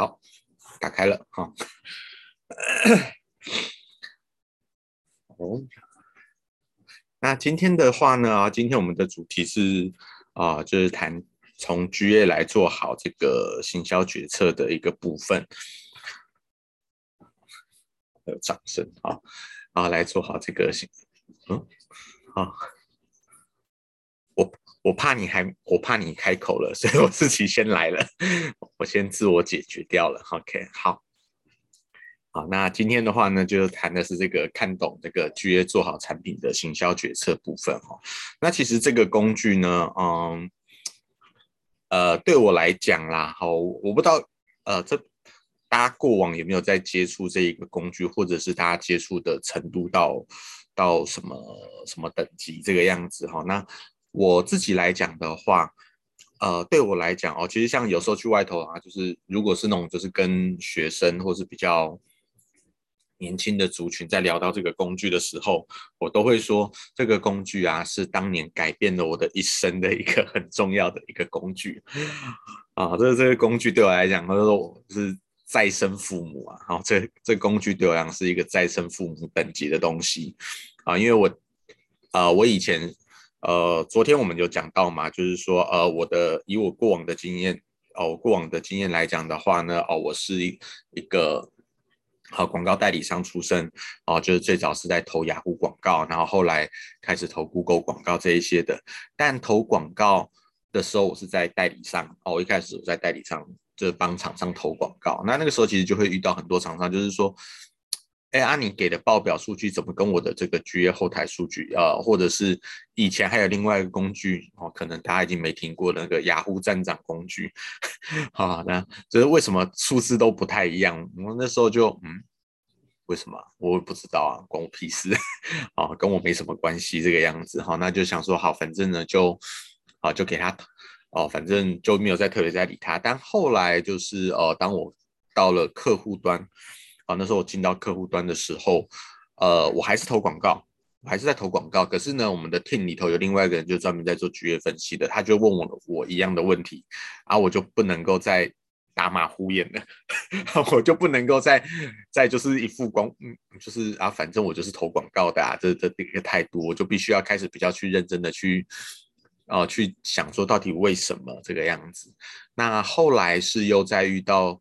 好，打开了哈。哦，那今天的话呢，今天我们的主题是啊、就是谈从 GA 来做好这个行销决策的一个部分。有掌声啊啊，来做好这个行，嗯，好。我怕你还，我怕你开口了，所以我自己先来了，我先自我解决掉了。OK，好，好，那今天的话呢，就谈的是这个看懂这个 GA 做好产品的行销决策部分哈。那其实这个工具呢，嗯，呃，对我来讲啦，好，我不知道，呃，这大家过往有没有在接触这一个工具，或者是大家接触的程度到到什么什么等级这个样子哈？那我自己来讲的话，呃，对我来讲哦，其实像有时候去外头啊，就是如果是那种就是跟学生或是比较年轻的族群在聊到这个工具的时候，我都会说这个工具啊是当年改变了我的一生的一个很重要的一个工具啊，这这个工具对我来讲，他说我是再生父母啊，好，这这工具对我来讲是一个再生父母等级的东西啊，因为我啊，我以前。呃，昨天我们有讲到嘛，就是说，呃，我的以我过往的经验，哦，过往的经验来讲的话呢，哦，我是一一个好广告代理商出身，哦，就是最早是在投雅虎广告，然后后来开始投 Google 广告这一些的。但投广告的时候，我是在代理商，哦，我一开始我在代理商就是帮厂商投广告。那那个时候其实就会遇到很多厂商，就是说。哎，啊，你给的报表数据怎么跟我的这个 GA 后台数据，呃，或者是以前还有另外一个工具哦，可能大家已经没听过那个雅虎站长工具，好，那就是为什么数字都不太一样？我那时候就嗯，为什么？我也不知道啊，关我屁事，啊，跟我没什么关系这个样子，哈，那就想说好，反正呢就，啊，就给他，哦，反正就没有再特别再理他。但后来就是，呃，当我到了客户端。啊，那时候我进到客户端的时候，呃，我还是投广告，我还是在投广告。可是呢，我们的 team 里头有另外一个人，就专门在做 GA 分析的，他就问我我一样的问题，啊，我就不能够再打马虎眼了，我就不能够再再就是一副光，嗯，就是啊，反正我就是投广告的啊，这这这个态度，我就必须要开始比较去认真的去，呃，去想说到底为什么这个样子。那后来是又再遇到。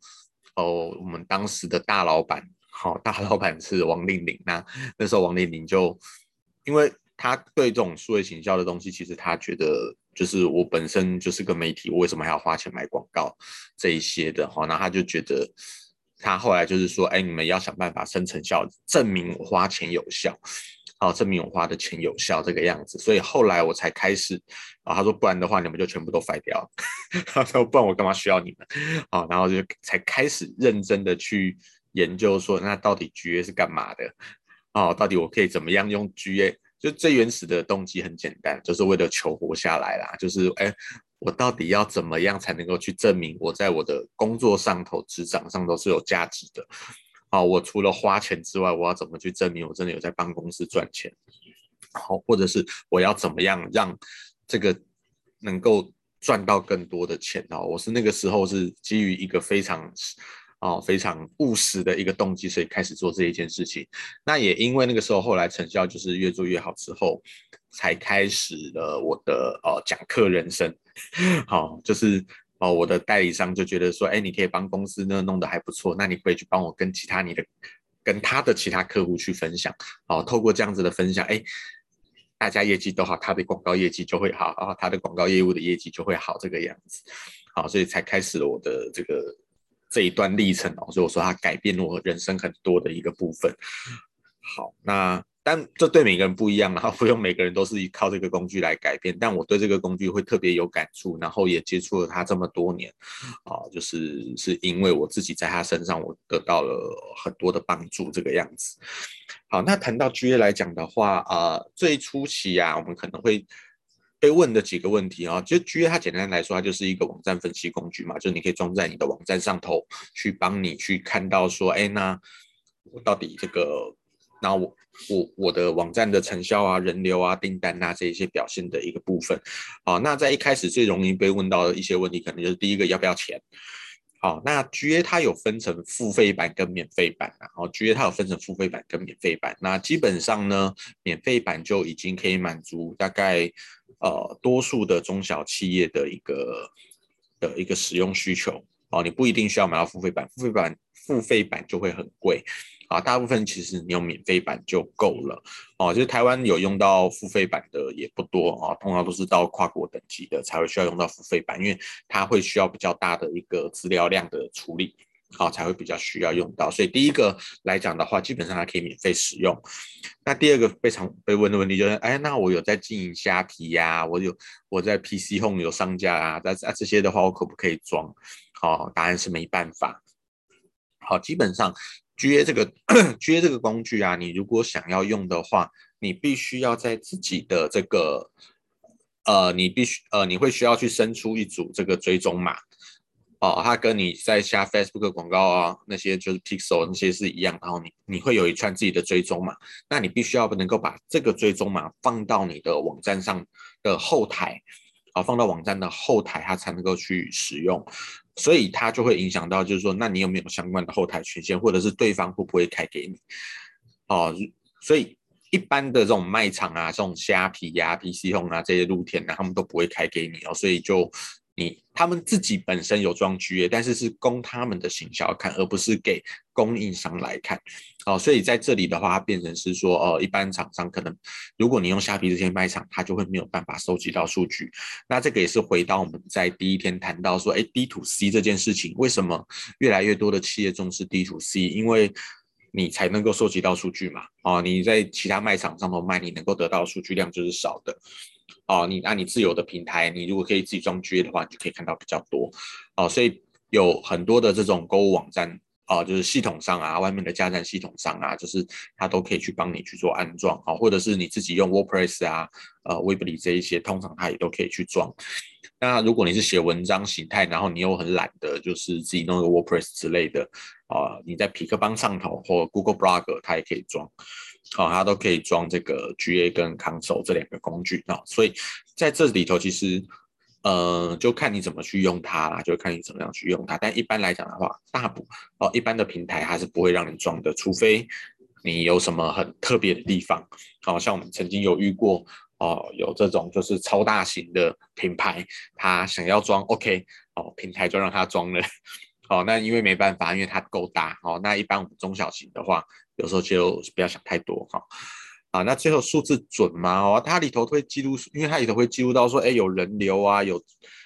哦，我们当时的大老板，好、哦，大老板是王令玲。那那时候王令玲就，因为他对这种数位行销的东西，其实他觉得就是我本身就是个媒体，我为什么还要花钱买广告这一些的？哈、哦，那他就觉得，他后来就是说，哎，你们要想办法生成效，证明我花钱有效。好，证明我花的钱有效这个样子，所以后来我才开始啊。他说不然的话，你们就全部都废掉。他说不然我干嘛需要你们？啊，然后就才开始认真的去研究说，那到底 GA 是干嘛的？哦，到底我可以怎么样用 GA？就最原始的动机很简单，就是为了求活下来啦。就是哎，我到底要怎么样才能够去证明我在我的工作上头、职场上都是有价值的？好，我除了花钱之外，我要怎么去证明我真的有在帮公司赚钱？好，或者是我要怎么样让这个能够赚到更多的钱？哦，我是那个时候是基于一个非常啊非常务实的一个动机，所以开始做这一件事情。那也因为那个时候后来成效就是越做越好之后，才开始了我的呃讲课人生。好，就是。哦，我的代理商就觉得说，哎，你可以帮公司呢弄得还不错，那你可以去帮我跟其他你的跟他的其他客户去分享。哦，透过这样子的分享，哎，大家业绩都好，他的广告业绩就会好，然后他的广告业务的业绩就会好，这个样子。好，所以才开始了我的这个这一段历程哦。所以我说他改变了我人生很多的一个部分。好，那。但这对每个人不一样，然后不用每个人都是依靠这个工具来改变。但我对这个工具会特别有感触，然后也接触了它这么多年，啊，就是是因为我自己在他身上，我得到了很多的帮助，这个样子。好，那谈到 GA 来讲的话，啊，最初期啊，我们可能会被问的几个问题啊，其实 GA 它简单来说，它就是一个网站分析工具嘛，就是你可以装在你的网站上头，去帮你去看到说，哎，那我到底这个。那我我我的网站的成效啊、人流啊、订单啊这一些表现的一个部分，好，那在一开始最容易被问到的一些问题，可能就是第一个要不要钱，好，那 GA 它有分成付费版跟免费版，然后 GA 它有分成付费版跟免费版。那基本上呢，免费版就已经可以满足大概呃多数的中小企业的一个的一个使用需求。哦，你不一定需要买到付费版，付费版付费版就会很贵。啊，大部分其实你用免费版就够了哦。就是台湾有用到付费版的也不多啊，通常都是到跨国等级的才会需要用到付费版，因为它会需要比较大的一个资料量的处理，好才会比较需要用到。所以第一个来讲的话，基本上它可以免费使用。那第二个非常被问的问题就是，哎，那我有在经营虾皮呀，我有我在 PC Home 有商家啊，但是这些的话，我可不可以装？好，答案是没办法。好，基本上。GA 这个 GA 这个工具啊，你如果想要用的话，你必须要在自己的这个呃，你必须呃，你会需要去生出一组这个追踪码哦，它跟你在下 Facebook 广告啊那些就是 Pixel 那些是一样，然后你你会有一串自己的追踪码，那你必须要能够把这个追踪码放到你的网站上的后台，啊、放到网站的后台，它才能够去使用。所以它就会影响到，就是说，那你有没有相关的后台权限，或者是对方会不会开给你？哦，所以一般的这种卖场啊，这种虾皮呀、啊、PC Home 啊这些露天的，他们都不会开给你哦。所以就你他们自己本身有装 GA，但是是供他们的行销看，而不是给供应商来看。哦，所以在这里的话，它变成是说，呃，一般厂商可能，如果你用虾皮这些卖场，它就会没有办法收集到数据。那这个也是回到我们在第一天谈到说，哎，D to C 这件事情，为什么越来越多的企业重视 D to C？因为你才能够收集到数据嘛。哦，你在其他卖场上头卖，你能够得到数据量就是少的。哦，你按你自有的平台，你如果可以自己装 GA 的话，你就可以看到比较多。哦，所以有很多的这种购物网站。啊，就是系统上啊，外面的架站系统上啊，就是它都可以去帮你去做安装啊，或者是你自己用 WordPress 啊，呃，Weebly 这一些，通常它也都可以去装。那如果你是写文章形态，然后你又很懒的，就是自己弄个 WordPress 之类的啊，你在匹克邦上头或 Google Blog 它也可以装，啊，它都可以装这个 GA 跟 Console 这两个工具啊，所以在这里头其实。呃，就看你怎么去用它啦，就看你怎么样去用它。但一般来讲的话，大部哦，一般的平台它是不会让你装的，除非你有什么很特别的地方。好、哦、像我们曾经有遇过哦，有这种就是超大型的品牌，它想要装 OK，哦，平台就让它装了。哦，那因为没办法，因为它够大。哦，那一般我们中小型的话，有时候就不要想太多哈。啊，那最后数字准吗？哦，它里头会记录，因为它里头会记录到说，哎，有人流啊，有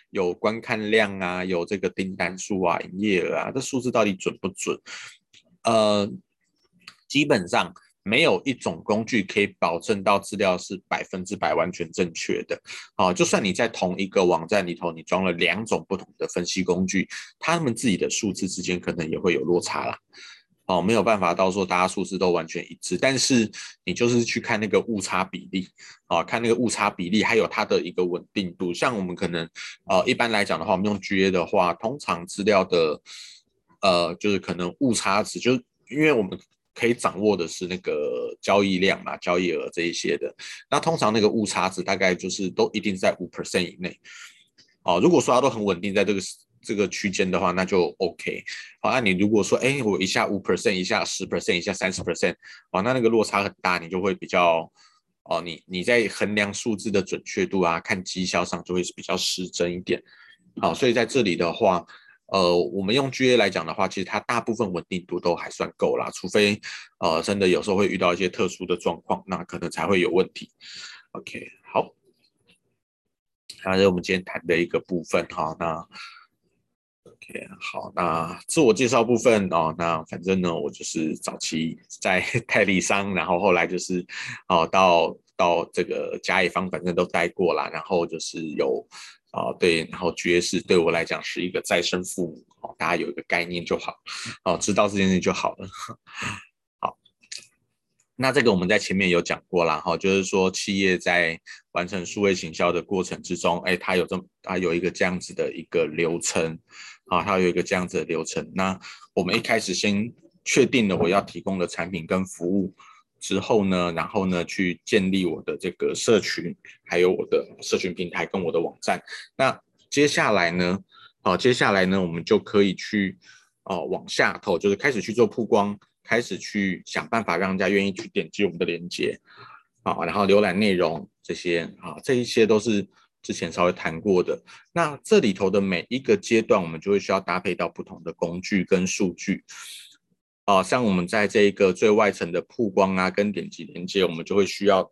有观看量啊，有这个订单数啊，营业额啊，这数字到底准不准？呃，基本上没有一种工具可以保证到资料是百分之百完全正确的。啊，就算你在同一个网站里头，你装了两种不同的分析工具，他们自己的数字之间可能也会有落差啦。哦，没有办法到说大家数字都完全一致，但是你就是去看那个误差比例，啊，看那个误差比例，还有它的一个稳定度。像我们可能，呃，一般来讲的话，我们用 GA 的话，通常资料的，呃，就是可能误差值，就是因为我们可以掌握的是那个交易量嘛，交易额这一些的，那通常那个误差值大概就是都一定在五 percent 以内。哦，如果说它都很稳定在这个。这个区间的话，那就 OK。好，那你如果说，哎，我一下五 percent，一下十 percent，一下三十 percent，哦，那那个落差很大，你就会比较，哦，你你在衡量数字的准确度啊，看绩效上就会比较失真一点。好，所以在这里的话，呃，我们用 GA 来讲的话，其实它大部分稳定度都还算够啦，除非呃真的有时候会遇到一些特殊的状况，那可能才会有问题。OK，好，那是我们今天谈的一个部分哈，那。好，那自我介绍部分哦，那反正呢，我就是早期在 代理商，然后后来就是哦，到到这个甲乙方，反正都待过了，然后就是有哦，对，然后 GA 是对我来讲是一个再生父母哦，大家有一个概念就好哦，知道这件事就好了。好，那这个我们在前面有讲过了哈，就是说企业在完成数位行销的过程之中，哎，它有这么它有一个这样子的一个流程。啊，它有一个这样子的流程。那我们一开始先确定了我要提供的产品跟服务之后呢，然后呢去建立我的这个社群，还有我的社群平台跟我的网站。那接下来呢，好，接下来呢，我们就可以去哦往下头，就是开始去做曝光，开始去想办法让人家愿意去点击我们的链接，好，然后浏览内容这些啊，这一些都是之前稍微谈过的。那这里头的每一个阶段，我们就会需要搭配到不同的工具跟数据。啊，像我们在这一个最外层的曝光啊，跟点击连接，我们就会需要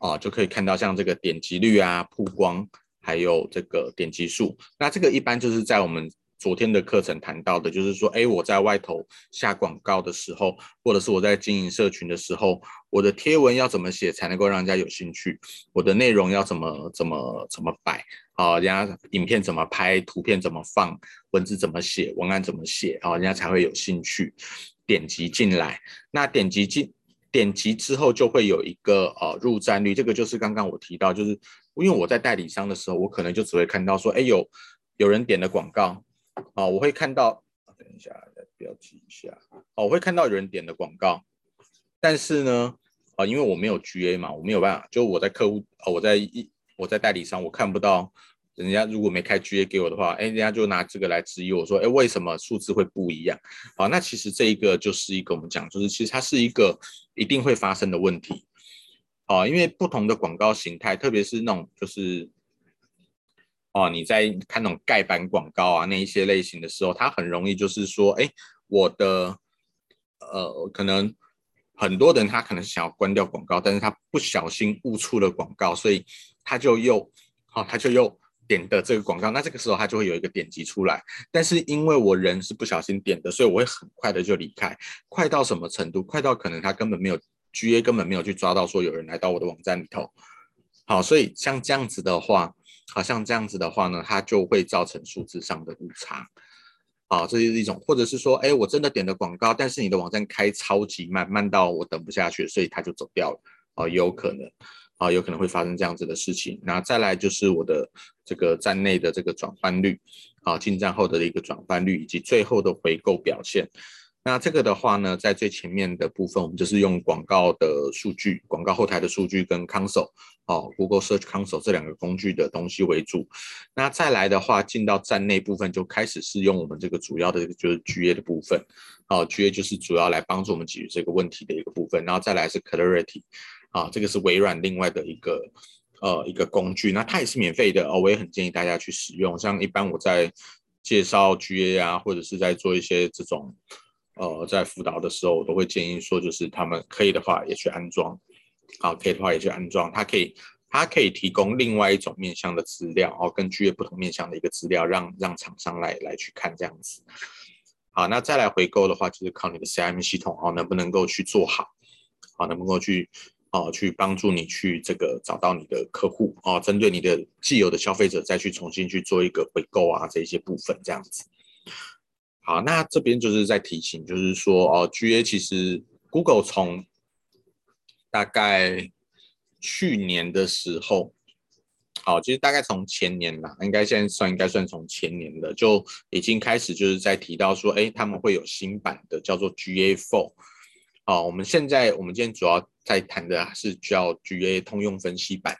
啊，就可以看到像这个点击率啊、曝光，还有这个点击数。那这个一般就是在我们昨天的课程谈到的，就是说，哎，我在外头下广告的时候，或者是我在经营社群的时候，我的贴文要怎么写才能够让人家有兴趣？我的内容要怎么怎么怎么摆？啊，人家影片怎么拍？图片怎么放？文字怎么写？文案怎么写？啊，人家才会有兴趣。点击进来，那点击进点击之后就会有一个呃入站率，这个就是刚刚我提到，就是因为我在代理商的时候，我可能就只会看到说，哎，有有人点了广告，啊，我会看到，等一下来标记一下，哦，我会看到有人点的广告，但是呢，啊，因为我没有 GA 嘛，我没有办法，就我在客户，啊，我在一我在代理商，我看不到。人家如果没开 GA 给我的话，哎，人家就拿这个来质疑我说，哎，为什么数字会不一样？好，那其实这一个就是一个我们讲，就是其实它是一个一定会发生的问题。哦，因为不同的广告形态，特别是那种就是，哦，你在看那种盖板广告啊那一些类型的时候，它很容易就是说，哎，我的呃，可能很多人他可能想要关掉广告，但是他不小心误触了广告，所以他就又，好，他就又。点的这个广告，那这个时候它就会有一个点击出来，但是因为我人是不小心点的，所以我会很快的就离开，快到什么程度？快到可能他根本没有 GA，根本没有去抓到说有人来到我的网站里头。好，所以像这样子的话，好像这样子的话呢，它就会造成数字上的误差。啊，这是一种，或者是说，哎，我真的点了广告，但是你的网站开超级慢，慢到我等不下去，所以它就走掉了。啊，也有可能。啊，有可能会发生这样子的事情。那再来就是我的这个站内的这个转换率，啊，进站后的一个转换率，以及最后的回购表现。那这个的话呢，在最前面的部分，我们就是用广告的数据、广告后台的数据跟 Console，哦，Google Search Console 这两个工具的东西为主。那再来的话，进到站内部分，就开始是用我们这个主要的就是 GA 的部分，哦，GA 就是主要来帮助我们解决这个问题的一个部分。然后再来是 Clarity。啊，这个是微软另外的一个呃一个工具，那它也是免费的哦，我也很建议大家去使用。像一般我在介绍 GA 啊，或者是在做一些这种呃在辅导的时候，我都会建议说，就是他们可以的话也去安装，啊，可以的话也去安装，它可以它可以提供另外一种面向的资料哦，跟 GA 不同面向的一个资料，让让厂商来来去看这样子。好，那再来回购的话，就是靠你的 CRM 系统哦，能不能够去做好，好，能不能够去。哦，去帮助你去这个找到你的客户哦，针对你的既有的消费者再去重新去做一个回购啊，这一些部分这样子。好，那这边就是在提醒，就是说哦，GA 其实 Google 从大概去年的时候，好，其实大概从前年啦，应该现在算应该算从前年的就已经开始就是在提到说，哎，他们会有新版的叫做 GA Four。好，我们现在我们今天主要在谈的是叫 GA 通用分析版，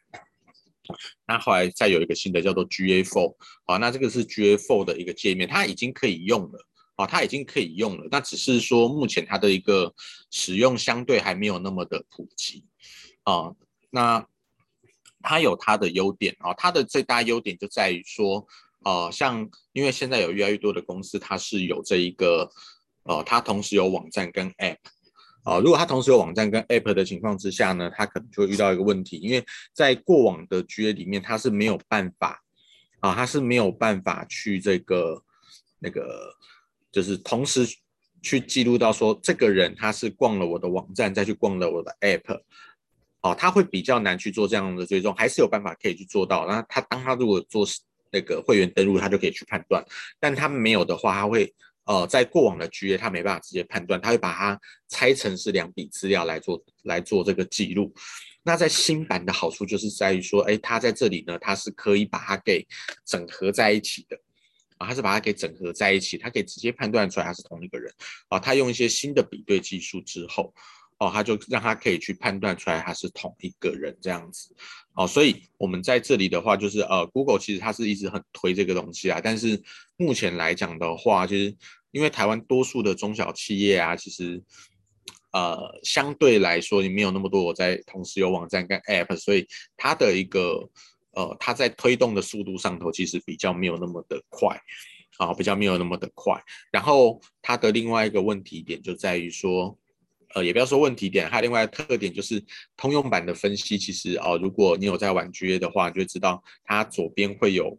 那后来再有一个新的叫做 GA Four 好，那这个是 GA Four 的一个界面，它已经可以用了，啊，它已经可以用了，那只是说目前它的一个使用相对还没有那么的普及，啊，那它有它的优点啊，它的最大优点就在于说，啊，像因为现在有越来越多的公司，它是有这一个，呃，它同时有网站跟 App。啊，如果它同时有网站跟 App 的情况之下呢，它可能就会遇到一个问题，因为在过往的 GA 里面，它是没有办法啊，它是没有办法去这个那个，就是同时去记录到说这个人他是逛了我的网站，再去逛了我的 App，哦，他会比较难去做这样的追踪，还是有办法可以去做到。那他当他如果做那个会员登录，他就可以去判断，但他没有的话，他会。呃，在过往的 GA，他没办法直接判断，他会把它拆成是两笔资料来做来做这个记录。那在新版的好处就是在于说，哎，他在这里呢，他是可以把它给整合在一起的啊，他是把它给整合在一起，他可以直接判断出来他是同一个人啊。他用一些新的比对技术之后，哦，他就让他可以去判断出来他是同一个人这样子。哦，所以我们在这里的话，就是呃，Google 其实它是一直很推这个东西啊，但是目前来讲的话，就是因为台湾多数的中小企业啊，其实呃相对来说，你没有那么多我在同时有网站跟 App，所以它的一个呃，它在推动的速度上头其实比较没有那么的快，啊、比较没有那么的快。然后它的另外一个问题点就在于说。呃，也不要说问题点，它另外的特点就是通用版的分析，其实哦，如果你有在玩 GA 的话，就会知道它左边会有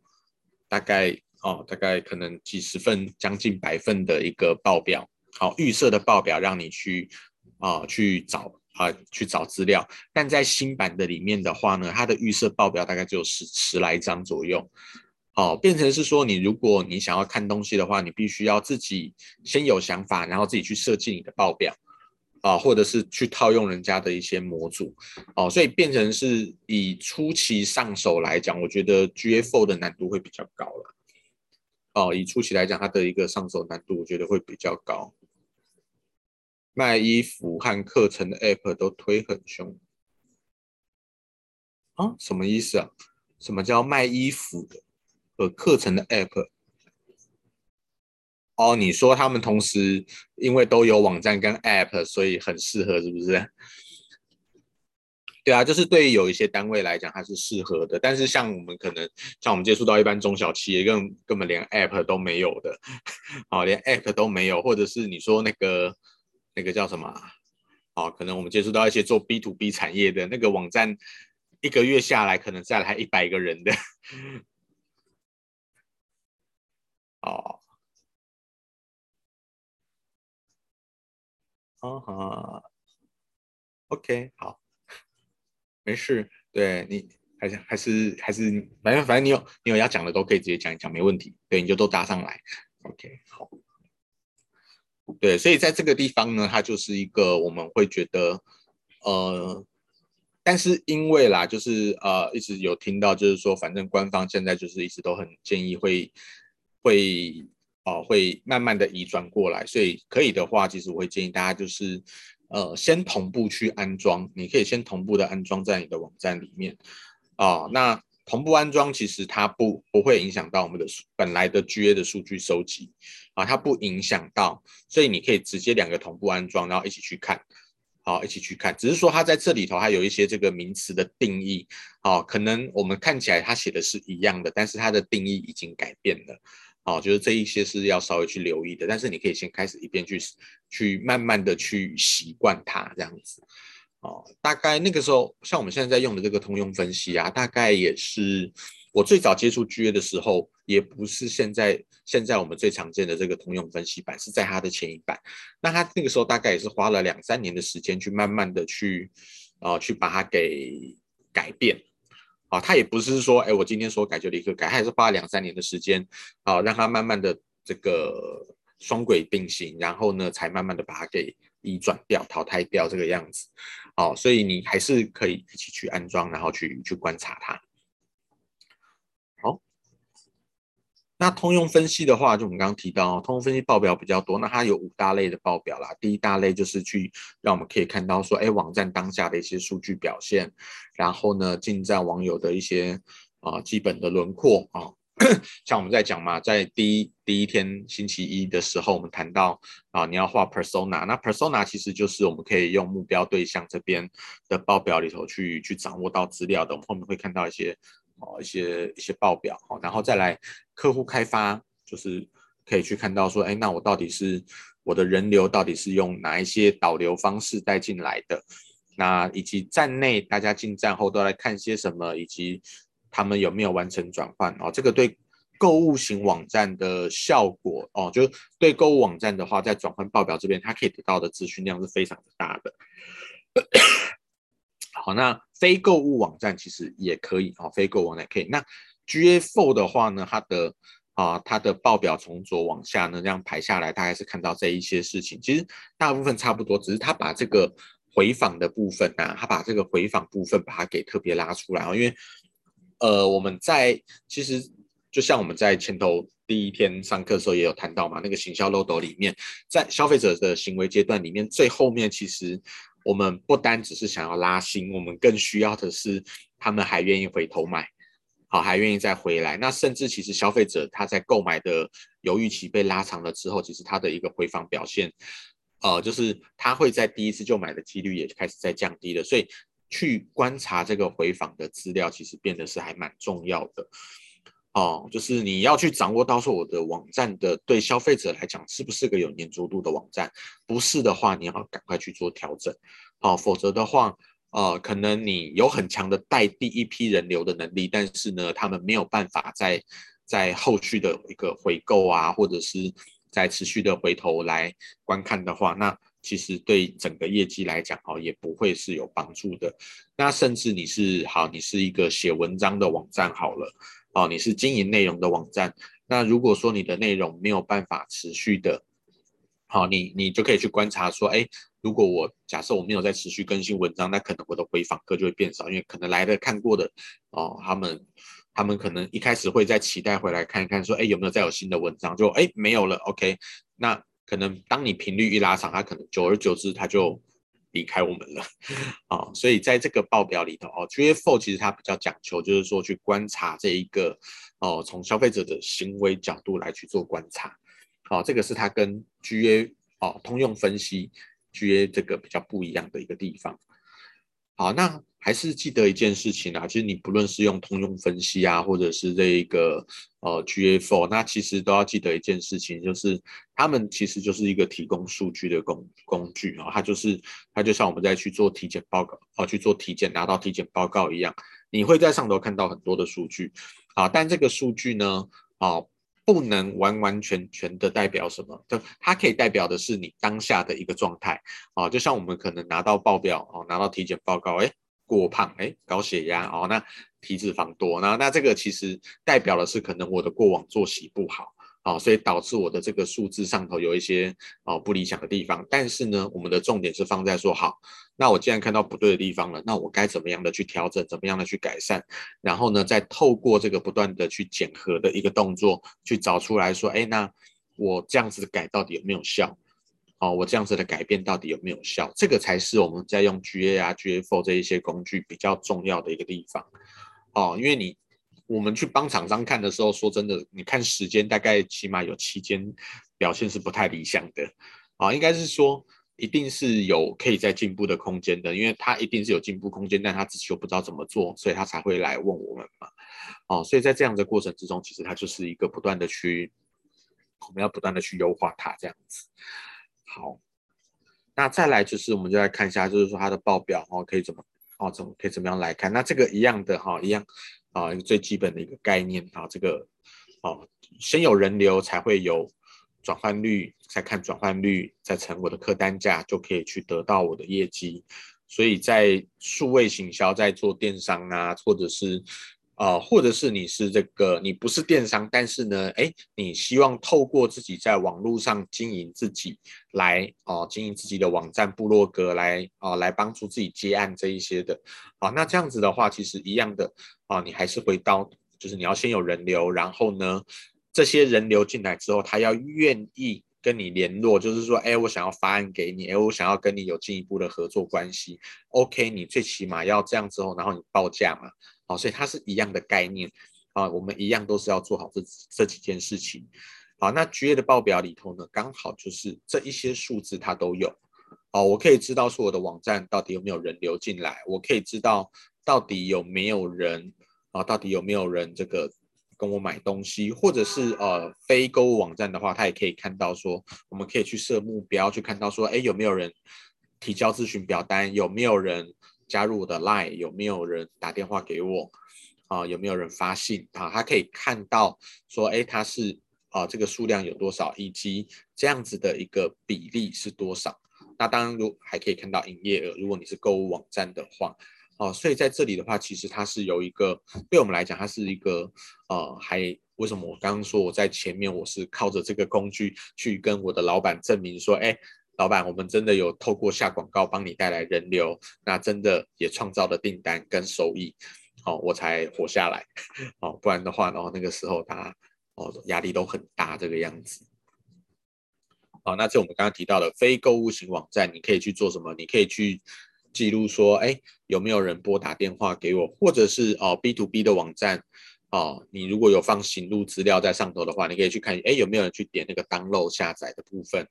大概哦，大概可能几十份、将近百份的一个报表，好、预设的报表让你去啊、去找啊、去找资料。但在新版的里面的话呢，它的预设报表大概只有十十来张左右，哦，变成是说你如果你想要看东西的话，你必须要自己先有想法，然后自己去设计你的报表。啊，或者是去套用人家的一些模组，哦，所以变成是以初期上手来讲，我觉得 GA4 的难度会比较高了。哦，以初期来讲，它的一个上手难度，我觉得会比较高。卖衣服和课程的 App 都推很凶。啊，什么意思啊？什么叫卖衣服的和课程的 App？哦，你说他们同时因为都有网站跟 App，所以很适合，是不是？对啊，就是对于有一些单位来讲，它是适合的。但是像我们可能像我们接触到一般中小企业，根根本连 App 都没有的，哦，连 App 都没有，或者是你说那个那个叫什么？哦，可能我们接触到一些做 B to B 产业的那个网站，一个月下来可能再来一百个人的，哦。啊哈，OK，好，没事，对你还是还是还是，反正反正你有你有要讲的都可以直接讲一讲，没问题，对，你就都搭上来，OK，好，对，所以在这个地方呢，它就是一个我们会觉得，呃，但是因为啦，就是呃，一直有听到，就是说，反正官方现在就是一直都很建议会会。哦，会慢慢的移转过来，所以可以的话，其实我会建议大家就是，呃，先同步去安装，你可以先同步的安装在你的网站里面，啊、哦，那同步安装其实它不不会影响到我们的本来的 GA 的数据收集，啊，它不影响到，所以你可以直接两个同步安装，然后一起去看，好、一起去看，只是说它在这里头还有一些这个名词的定义，哦，可能我们看起来它写的是一样的，但是它的定义已经改变了。好，就是这一些是要稍微去留意的，但是你可以先开始一边去去慢慢的去习惯它这样子。哦，大概那个时候，像我们现在在用的这个通用分析啊，大概也是我最早接触 GA 的时候，也不是现在现在我们最常见的这个通用分析版，是在它的前一版。那它那个时候大概也是花了两三年的时间去慢慢的去啊、去把它给改变。啊，他也不是说，哎，我今天说改就立刻改，他也是花了两三年的时间，啊，让它慢慢的这个双轨并行，然后呢，才慢慢的把它给移转掉、淘汰掉这个样子，哦，所以你还是可以一起去安装，然后去去观察它。好那通用分析的话，就我们刚刚提到，通用分析报表比较多，那它有五大类的报表啦。第一大类就是去让我们可以看到说，哎，网站当下的一些数据表现，然后呢，进站网友的一些啊、基本的轮廓啊。像我们在讲嘛，在第一第一天星期一的时候，我们谈到啊，你要画 persona，那 persona 其实就是我们可以用目标对象这边的报表里头去去掌握到资料的。我们后面会看到一些。哦，一些一些报表，然后再来客户开发，就是可以去看到说，哎，那我到底是我的人流到底是用哪一些导流方式带进来的？那以及站内大家进站后都来看些什么，以及他们有没有完成转换？哦，这个对购物型网站的效果，哦，就对购物网站的话，在转换报表这边，它可以得到的资讯量是非常的大的。好，那非购物网站其实也可以啊，非购物网站可以。那 GA4 的话呢，它的啊，它的报表从左往下呢这样排下来，大概是看到这一些事情。其实大部分差不多，只是它把这个回访的部分啊，它把这个回访部分把它给特别拉出来啊，因为呃，我们在其实就像我们在前头第一天上课的时候也有谈到嘛，那个行销漏斗里面，在消费者的行为阶段里面最后面其实。我们不单只是想要拉新，我们更需要的是他们还愿意回头买，好，还愿意再回来。那甚至其实消费者他在购买的犹豫期被拉长了之后，其实他的一个回访表现，呃，就是他会在第一次就买的几率也开始在降低了。所以去观察这个回访的资料，其实变得是还蛮重要的。哦，就是你要去掌握到说我的网站的对消费者来讲是不是个有粘着度的网站，不是的话，你要赶快去做调整，哦，否则的话，呃，可能你有很强的带第一批人流的能力，但是呢，他们没有办法在在后续的一个回购啊，或者是在持续的回头来观看的话，那其实对整个业绩来讲，哦，也不会是有帮助的。那甚至你是好，你是一个写文章的网站好了。哦，你是经营内容的网站，那如果说你的内容没有办法持续的，好，你你就可以去观察说，哎，如果我假设我没有在持续更新文章，那可能我的回访客就会变少，因为可能来的看过的，哦，他们他们可能一开始会在期待回来看一看，说，哎，有没有再有新的文章，就哎没有了，OK，那可能当你频率一拉长，它可能久而久之它就。离开我们了，啊，所以在这个报表里头哦，GA4 其实它比较讲求，就是说去观察这一个哦，从消费者的行为角度来去做观察，好，这个是它跟 GA 哦通用分析 GA 这个比较不一样的一个地方。好，那还是记得一件事情啊，其实你不论是用通用分析啊，或者是这一个呃 GA4，那其实都要记得一件事情，就是他们其实就是一个提供数据的工工具啊，它就是它就像我们在去做体检报告啊，去做体检拿到体检报告一样，你会在上头看到很多的数据啊，但这个数据呢啊。不能完完全全的代表什么，就它可以代表的是你当下的一个状态啊，就像我们可能拿到报表哦，拿到体检报告，哎，过胖，哎，高血压哦，那体脂肪多，那那这个其实代表的是可能我的过往作息不好。好，所以导致我的这个数字上头有一些哦不理想的地方，但是呢，我们的重点是放在说，好，那我既然看到不对的地方了，那我该怎么样的去调整，怎么样的去改善，然后呢，再透过这个不断的去检核的一个动作，去找出来说，哎，那我这样子的改到底有没有效？哦，我这样子的改变到底有没有效？这个才是我们在用 GA 啊、GA4 这一些工具比较重要的一个地方。哦，因为你。我们去帮厂商看的时候，说真的，你看时间大概起码有期间表现是不太理想的啊，应该是说一定是有可以在进步的空间的，因为他一定是有进步空间，但他自己又不知道怎么做，所以他才会来问我们嘛。哦，所以在这样的过程之中，其实它就是一个不断的去，我们要不断的去优化它这样子。好，那再来就是我们就来看一下，就是说它的报表哦，可以怎么哦，怎么可以怎么样来看？那这个一样的哈，一样。啊，一个最基本的一个概念啊，这个啊，先有人流才会有转换率，再看转换率，再乘我的客单价，就可以去得到我的业绩。所以在数位行销，在做电商啊，或者是啊，或者是你是这个，你不是电商，但是呢，哎，你希望透过自己在网络上经营自己来哦，经营自己的网站、部落格来啊，来帮助自己接案这一些的啊，那这样子的话，其实一样的。啊，你还是回到，就是你要先有人流，然后呢，这些人流进来之后，他要愿意跟你联络，就是说，哎，我想要发案给你，哎，我想要跟你有进一步的合作关系。OK，你最起码要这样之后，然后你报价嘛，好，所以它是一样的概念啊，我们一样都是要做好这这几件事情。好，那 GA 的报表里头呢，刚好就是这一些数字它都有，哦，我可以知道说我的网站到底有没有人流进来，我可以知道到底有没有人。啊，到底有没有人这个跟我买东西，或者是呃非购物网站的话，它也可以看到说，我们可以去设目标，去看到说，哎，有没有人提交咨询表单，有没有人加入我的 Line，有没有人打电话给我，啊，有没有人发信啊？他可以看到说，哎，他是啊这个数量有多少，以及这样子的一个比例是多少。那当然，如还可以看到营业额，如果你是购物网站的话。哦，所以在这里的话，其实它是有一个，对我们来讲，它是一个，呃，还为什么我刚刚说我在前面我是靠着这个工具去跟我的老板证明说，哎，老板，我们真的有透过下广告帮你带来人流，那真的也创造了订单跟收益，哦，我才活下来，哦，不然的话，然后那个时候他，哦，压力都很大这个样子。好，那这我们刚刚提到的非购物型网站，你可以去做什么？你可以去记录说，哎，有没有人拨打电话给我，或者是哦 B to B 的网站，哦，你如果有放行录资料在上头的话，你可以去看，哎，有没有人去点那个 download 下载的部分，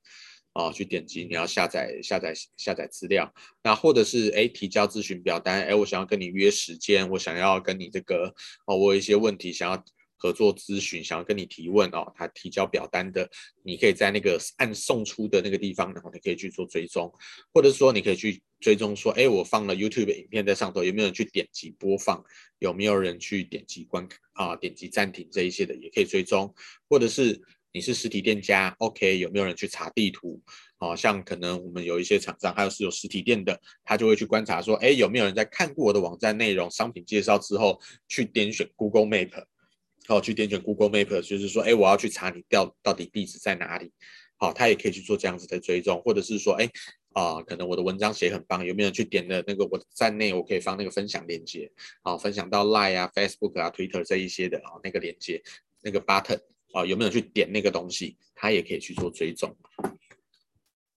啊，去点击你要下载下载下载资料，那或者是哎提交咨询表单，哎，我想要跟你约时间，我想要跟你这个哦，我有一些问题想要。合作咨询，想要跟你提问哦，他提交表单的，你可以在那个按送出的那个地方，然后你可以去做追踪，或者说你可以去追踪说，哎，我放了 YouTube 影片在上头，有没有人去点击播放？有没有人去点击观看啊？点击暂停这一些的也可以追踪，或者是你是实体店家，OK，有没有人去查地图？哦，像可能我们有一些厂商，还有是有实体店的，他就会去观察说，哎，有没有人在看过我的网站内容、商品介绍之后，去点选 Google Map。好，去点选 Google Map，就是说，哎，我要去查你掉到底地址在哪里。好，他也可以去做这样子的追踪，或者是说，哎，啊、可能我的文章写很棒，有没有人去点的那个我的站内，我可以放那个分享链接，好，分享到 Line 啊、Facebook 啊、Twitter 这一些的啊，那个链接，那个 button，啊，有没有去点那个东西，他也可以去做追踪。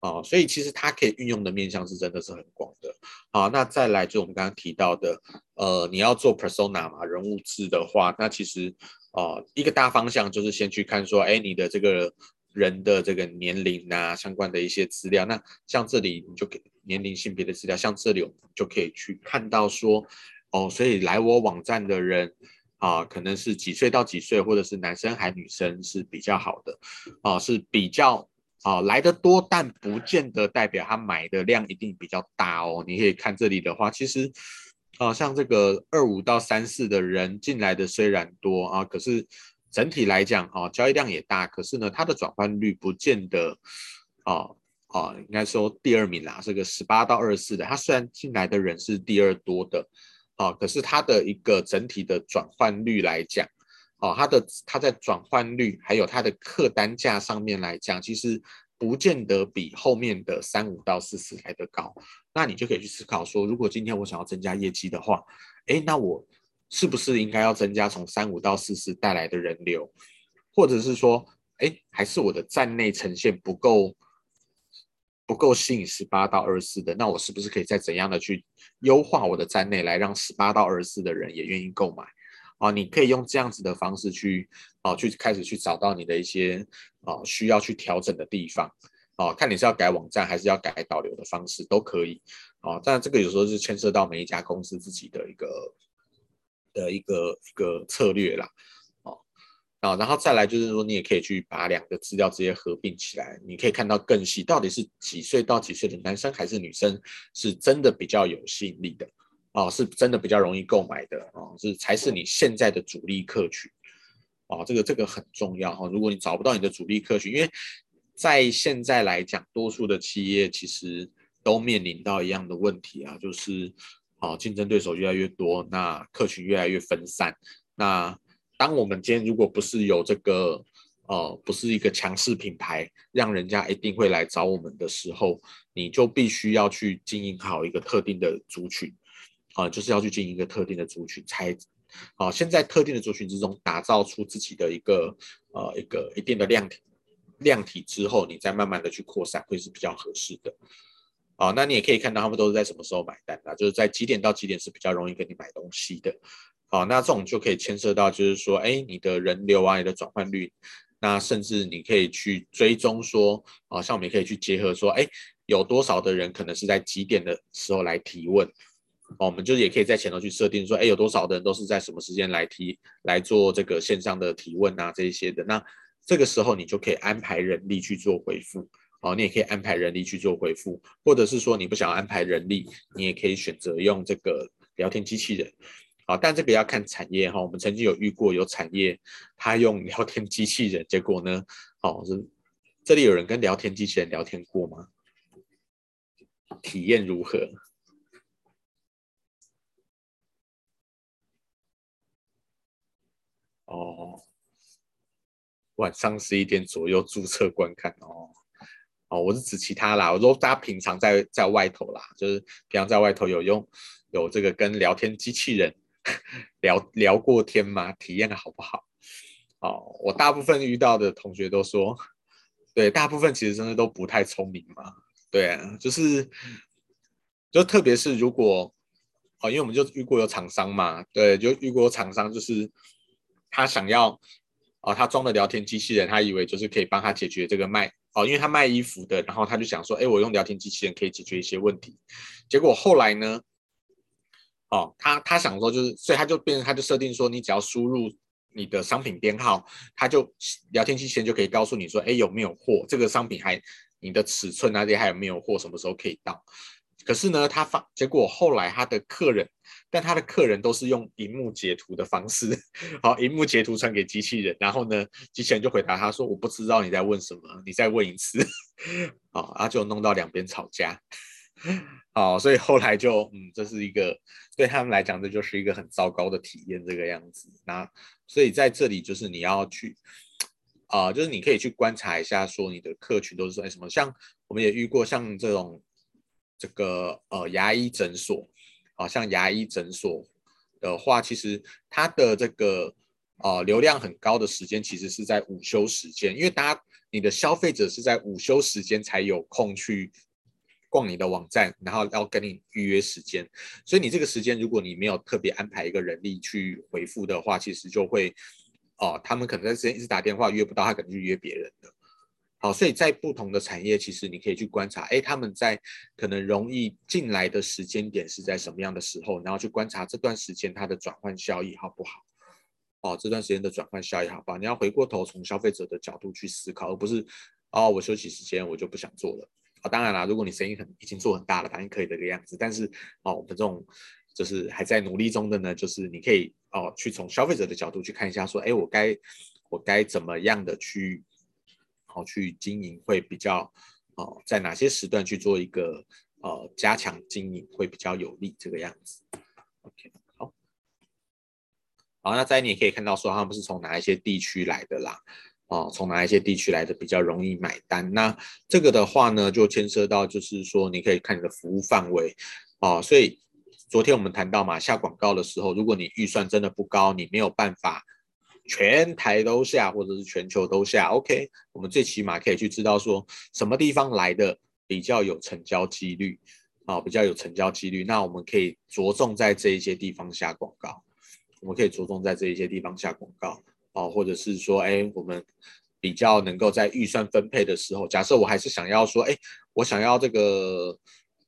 哦，所以其实它可以运用的面向是真的是很广的。好，那再来就我们刚刚提到的，呃，你要做 persona 嘛，人物志的话，那其实呃一个大方向就是先去看说，哎，你的这个人的这个年龄啊，相关的一些资料。那像这里你就给年龄、性别的资料，像这里我们就可以去看到说，哦，所以来我网站的人啊，可能是几岁到几岁，或者是男生还女生是比较好的，啊，是比较。啊，来的多，但不见得代表他买的量一定比较大哦。你可以看这里的话，其实，啊，像这个二五到三四的人进来的虽然多啊，可是整体来讲啊，交易量也大。可是呢，它的转换率不见得，啊啊，应该说第二名啦。这个十八到二十四的，它虽然进来的人是第二多的，啊，可是它的一个整体的转换率来讲。哦，它的它在转换率还有它的客单价上面来讲，其实不见得比后面的三五到四四来得高。那你就可以去思考说，如果今天我想要增加业绩的话，诶，那我是不是应该要增加从三五到四四带来的人流，或者是说，诶，还是我的站内呈现不够不够吸引十八到二十四的？那我是不是可以再怎样的去优化我的站内，来让十八到二十四的人也愿意购买？啊，你可以用这样子的方式去，啊，去开始去找到你的一些啊需要去调整的地方，啊，看你是要改网站还是要改导流的方式都可以，啊，但这个有时候是牵涉到每一家公司自己的一个的一个一个策略啦，啊，然后再来就是说，你也可以去把两个资料直接合并起来，你可以看到更细，到底是几岁到几岁的男生还是女生是真的比较有吸引力的。哦，是真的比较容易购买的哦，是才是你现在的主力客群哦，这个这个很重要哈。如果你找不到你的主力客群，因为在现在来讲，多数的企业其实都面临到一样的问题啊，就是哦，竞争对手越来越多，那客群越来越分散。那当我们今天如果不是有这个呃，不是一个强势品牌，让人家一定会来找我们的时候，你就必须要去经营好一个特定的族群。啊，就是要去经营一个特定的族群，才，啊，先在特定的族群之中打造出自己的一个，呃，一个一定的量体，量体之后，你再慢慢的去扩散，会是比较合适的。啊，那你也可以看到他们都是在什么时候买单的，就是在几点到几点是比较容易跟你买东西的。好，那这种就可以牵涉到，就是说，哎，你的人流啊，你的转换率，那甚至你可以去追踪说，啊，像我们也可以去结合说，哎，有多少的人可能是在几点的时候来提问。哦，我们就也可以在前头去设定说，哎，有多少的人都是在什么时间来提来做这个线上的提问啊，这一些的。那这个时候你就可以安排人力去做回复。哦，你也可以安排人力去做回复，或者是说你不想安排人力，你也可以选择用这个聊天机器人。好，但这个要看产业哈。我们曾经有遇过有产业他用聊天机器人，结果呢，哦，是这里有人跟聊天机器人聊天过吗？体验如何？哦，晚上十一点左右注册观看哦。哦，我是指其他啦。我说大家平常在在外头啦，就是平常在外头有用有这个跟聊天机器人 聊聊过天吗？体验的好不好？哦，我大部分遇到的同学都说对，大部分其实真的都不太聪明嘛。对啊，就是，就特别是如果，哦，因为我们就遇过有厂商嘛，对，就遇过厂商，就是他想要，哦，他装的聊天机器人，他以为就是可以帮他解决这个卖，哦，因为他卖衣服的，然后他就想说，哎，我用聊天机器人可以解决一些问题。结果后来呢，哦，他他想说就是，所以他就变他就设定说，你只要输入。你的商品编号，他就聊天机器人就可以告诉你说，哎，有没有货？这个商品还你的尺寸那里还有没有货？什么时候可以到？可是呢，他发结果后来他的客人，但他的客人都是用荧幕截图的方式，好，荧幕截图传给机器人，然后呢，机器人就回答他说，我不知道你在问什么，你再问一次，好，然后就弄到两边吵架。好，所以后来就，嗯，这是一个对他们来讲，这就是一个很糟糕的体验，这个样子。那所以在这里就是你要去，啊、就是你可以去观察一下，说你的客群都是说什么。像我们也遇过像这种这个呃牙医诊所，啊，像牙医诊所的话，其实它的这个呃流量很高的时间，其实是在午休时间，因为大家你的消费者是在午休时间才有空去。逛你的网站，然后要跟你预约时间，所以你这个时间，如果你没有特别安排一个人力去回复的话，其实就会，哦，他们可能在时间一直打电话约不到，他可能就约别人的。好，所以在不同的产业，其实你可以去观察，哎，他们在可能容易进来的时间点是在什么样的时候，然后去观察这段时间它的转换效益好不好？哦，这段时间的转换效益好不好？你要回过头从消费者的角度去思考，而不是，哦，我休息时间我就不想做了。当然啦，如果你生意很已经做很大了，当然可以这个样子。但是哦，我们这种就是还在努力中的呢，就是你可以哦去从消费者的角度去看一下，说，哎，我该我该怎么样的去好、哦、去经营会比较哦，在哪些时段去做一个呃加强经营会比较有利这个样子。OK，好，好，那在你也可以看到说他们是从哪一些地区来的啦。哦，从哪一些地区来的比较容易买单？那这个的话呢，就牵涉到就是说，你可以看你的服务范围。哦，所以昨天我们谈到嘛，下广告的时候，如果你预算真的不高，你没有办法全台都下，或者是全球都下，OK，我们最起码可以去知道说什么地方来的比较有成交几率，啊、哦，比较有成交几率，那我们可以着重在这一些地方下广告，我们可以着重在这一些地方下广告。哦，或者是说，哎，我们比较能够在预算分配的时候，假设我还是想要说，哎，我想要这个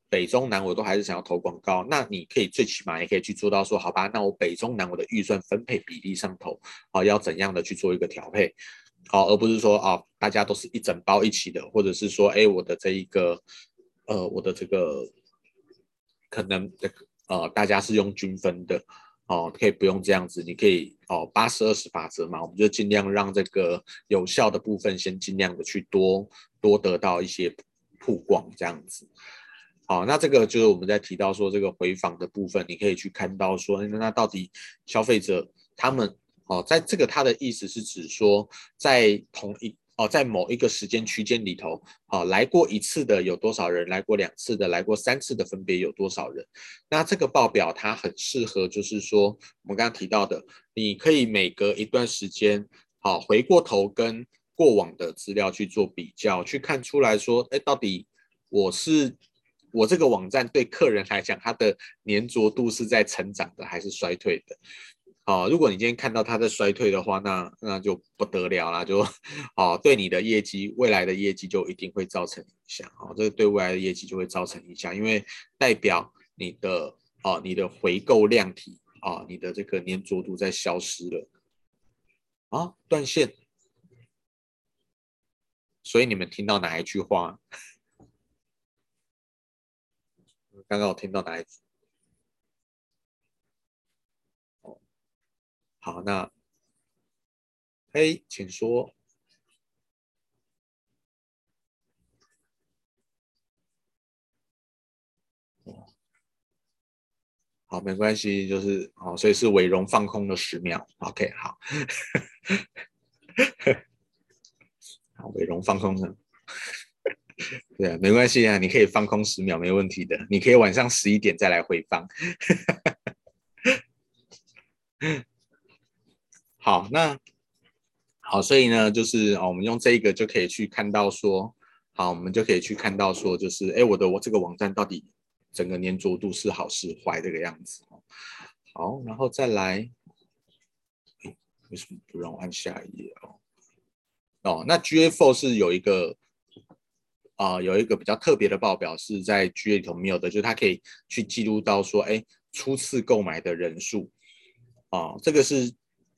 北中南，我都还是想要投广告，那你可以最起码也可以去做到说，好吧，那我北中南我的预算分配比例上头，啊，要怎样的去做一个调配，好，而不是说啊，大家都是一整包一起的，或者是说，哎，我的这一个，呃，我的这个可能这个呃，大家是用均分的。哦，可以不用这样子，你可以哦，八十二十法则嘛，我们就尽量让这个有效的部分先尽量的去多多得到一些曝光，这样子。好，那这个就是我们在提到说这个回访的部分，你可以去看到说，那到底消费者他们哦，在这个他的意思是指说，在同一。哦，在某一个时间区间里头，哦，来过一次的有多少人？来过两次的，来过三次的分别有多少人？那这个报表它很适合，就是说我们刚刚提到的，你可以每隔一段时间，好，回过头跟过往的资料去做比较，去看出来说，哎，到底我是我这个网站对客人来讲，它的粘着度是在成长的还是衰退的？哦，如果你今天看到它在衰退的话，那那就不得了了，就哦，对你的业绩未来的业绩就一定会造成影响。哦，这个对未来的业绩就会造成影响，因为代表你的哦，你的回购量体啊，你的这个粘着度在消失了啊，断线。所以你们听到哪一句话？刚刚我听到哪一句？好，那，嘿，请说。好，没关系，就是好，所以是伟荣放空了十秒。OK，好，好，伟荣放空了。对啊，没关系啊，你可以放空十秒，没问题的。你可以晚上十一点再来回放。好，那好，所以呢，就是哦，我们用这一个就可以去看到说，好，我们就可以去看到说，就是哎，我的我这个网站到底整个粘着度是好是坏这个样子。好，然后再来，为什么不让我按下一页哦？哦，那 GA4 是有一个啊、有一个比较特别的报表是在 GA 里头没有的，就是它可以去记录到说，哎，初次购买的人数啊、哦，这个是。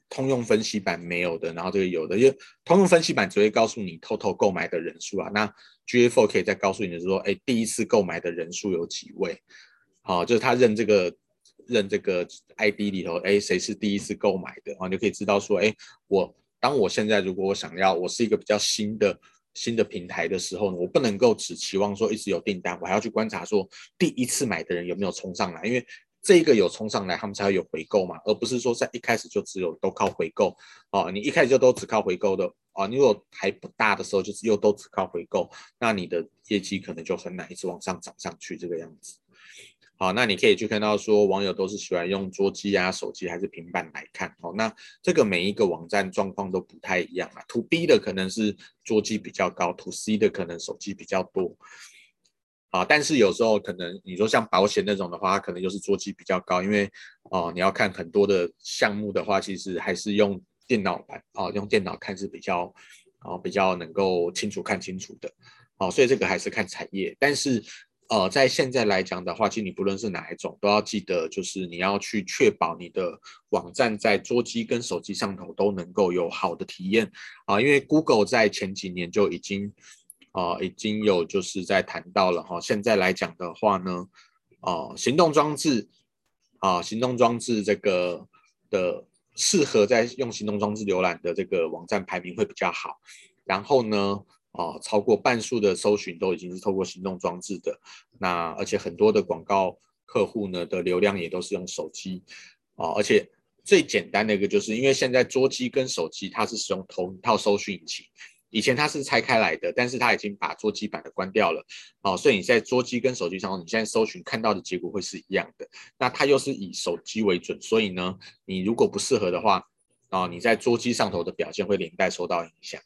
通用分析版没有的，然后这个有的，因为通用分析版只会告诉你 total 购买的人数啊。那 GA4 可以再告诉你的是说，哎，第一次购买的人数有几位？好，就是他认这个认这个 ID 里头，哎，谁是第一次购买的啊？你就可以知道说，哎，我当我现在如果我想要，我是一个比较新的新的平台的时候呢，我不能够只期望说一直有订单，我还要去观察说第一次买的人有没有冲上来，因为。这个有冲上来，他们才会有回购嘛，而不是说在一开始就只有都靠回购哦。你一开始就都只靠回购的哦，你如果还不大的时候，就是又都只靠回购，那你的业绩可能就很难一直往上涨上去这个样子。好，那你可以去看到说，网友都是喜欢用桌机啊、手机还是平板来看哦。那这个每一个网站状况都不太一样啊。To B 的可能是桌机比较高，To C 的可能手机比较多。啊，但是有时候可能你说像保险那种的话，可能就是桌机比较高，因为哦、你要看很多的项目的话，其实还是用电脑版啊，用电脑看是比较啊比较能够清楚看清楚的，啊，所以这个还是看产业。但是呃，在现在来讲的话，其实你不论是哪一种，都要记得就是你要去确保你的网站在桌机跟手机上头都能够有好的体验啊，因为 Google 在前几年就已经。啊、已经有就是在谈到了哈，现在来讲的话呢，啊、行动装置啊、行动装置这个的适合在用行动装置浏览的这个网站排名会比较好。然后呢，啊、超过半数的搜寻都已经是透过行动装置的。那而且很多的广告客户呢的流量也都是用手机啊、而且最简单的一个就是因为现在桌机跟手机它是使用同一套搜寻引擎。以前它是拆开来的，但是它已经把桌机版的关掉了，哦，所以你在桌机跟手机上，你现在搜寻看到的结果会是一样的。那它又是以手机为准，所以呢，你如果不适合的话，哦，你在桌机上头的表现会连带受到影响。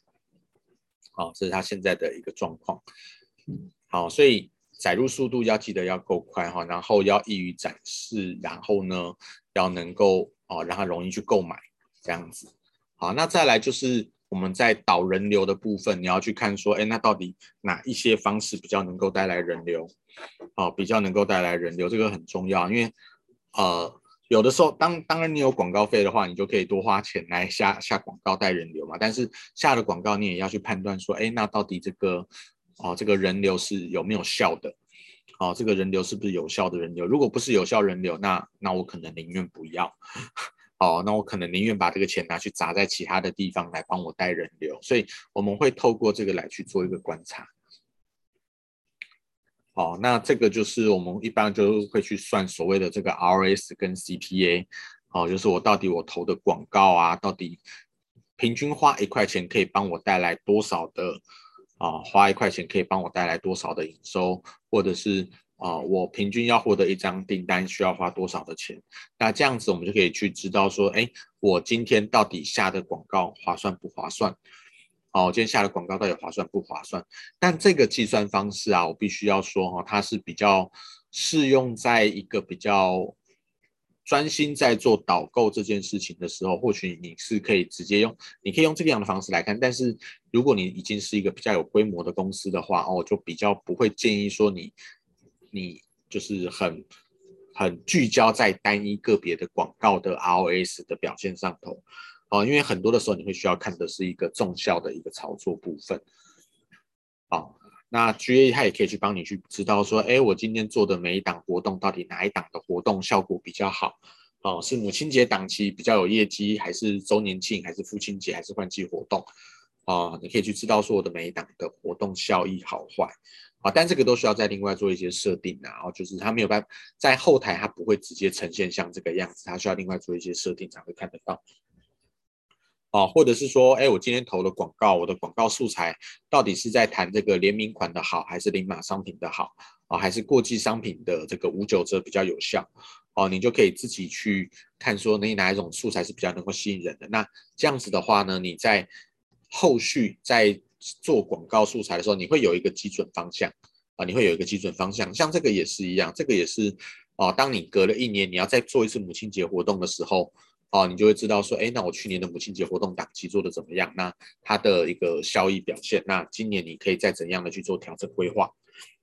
好，这是它现在的一个状况。好，所以载入速度要记得要够快哈，然后要易于展示，然后呢，要能够哦让它容易去购买这样子。好，那再来就是。我们在导人流的部分，你要去看说，哎，那到底哪一些方式比较能够带来人流？哦，比较能够带来人流，这个很重要，因为呃，有的时候当当然你有广告费的话，你就可以多花钱来下下广告带人流嘛。但是下了广告，你也要去判断说，哎，那到底这个哦，这个人流是有没有效的？哦，这个人流是不是有效的人流？如果不是有效人流，那那我可能宁愿不要。哦，那我可能宁愿把这个钱拿去砸在其他的地方来帮我带人流，所以我们会透过这个来去做一个观察。好，那这个就是我们一般就会去算所谓的这个 RS 跟 CPA，哦，就是我到底我投的广告啊，到底平均花一块钱可以帮我带来多少的啊，花一块钱可以帮我带来多少的营收，或者是。啊，我平均要获得一张订单需要花多少的钱？那这样子我们就可以去知道说，哎，我今天到底下的广告划算不划算？哦，我今天下的广告到底划算不划算？但这个计算方式啊，我必须要说哈，它是比较适用在一个比较专心在做导购这件事情的时候，或许你是可以直接用，你可以用这个样的方式来看。但是如果你已经是一个比较有规模的公司的话，哦，就比较不会建议说你。你就是很很聚焦在单一个别的广告的 R O S 的表现上头，哦，因为很多的时候你会需要看的是一个重效的一个操作部分，哦，那 GA 它也可以去帮你去知道说，哎，我今天做的每一档活动到底哪一档的活动效果比较好，哦，是母亲节档期比较有业绩，还是周年庆，还是父亲节，还是换季活动，哦，你可以去知道说我的每一档的活动效益好坏。啊，但这个都需要再另外做一些设定啊，然后就是它没有办法在后台，它不会直接呈现像这个样子，它需要另外做一些设定才会看得到。啊，或者是说，哎，我今天投了广告，我的广告素材到底是在谈这个联名款的好，还是零码商品的好啊，还是过季商品的这个五九折比较有效？哦，你就可以自己去看说，你哪一种素材是比较能够吸引人的。那这样子的话呢，你在后续在做广告素材的时候，你会有一个基准方向啊，你会有一个基准方向。像这个也是一样，这个也是啊，当你隔了一年，你要再做一次母亲节活动的时候。哦，你就会知道说，哎，那我去年的母亲节活动档期做的怎么样？那它的一个效益表现，那今年你可以再怎样的去做调整规划，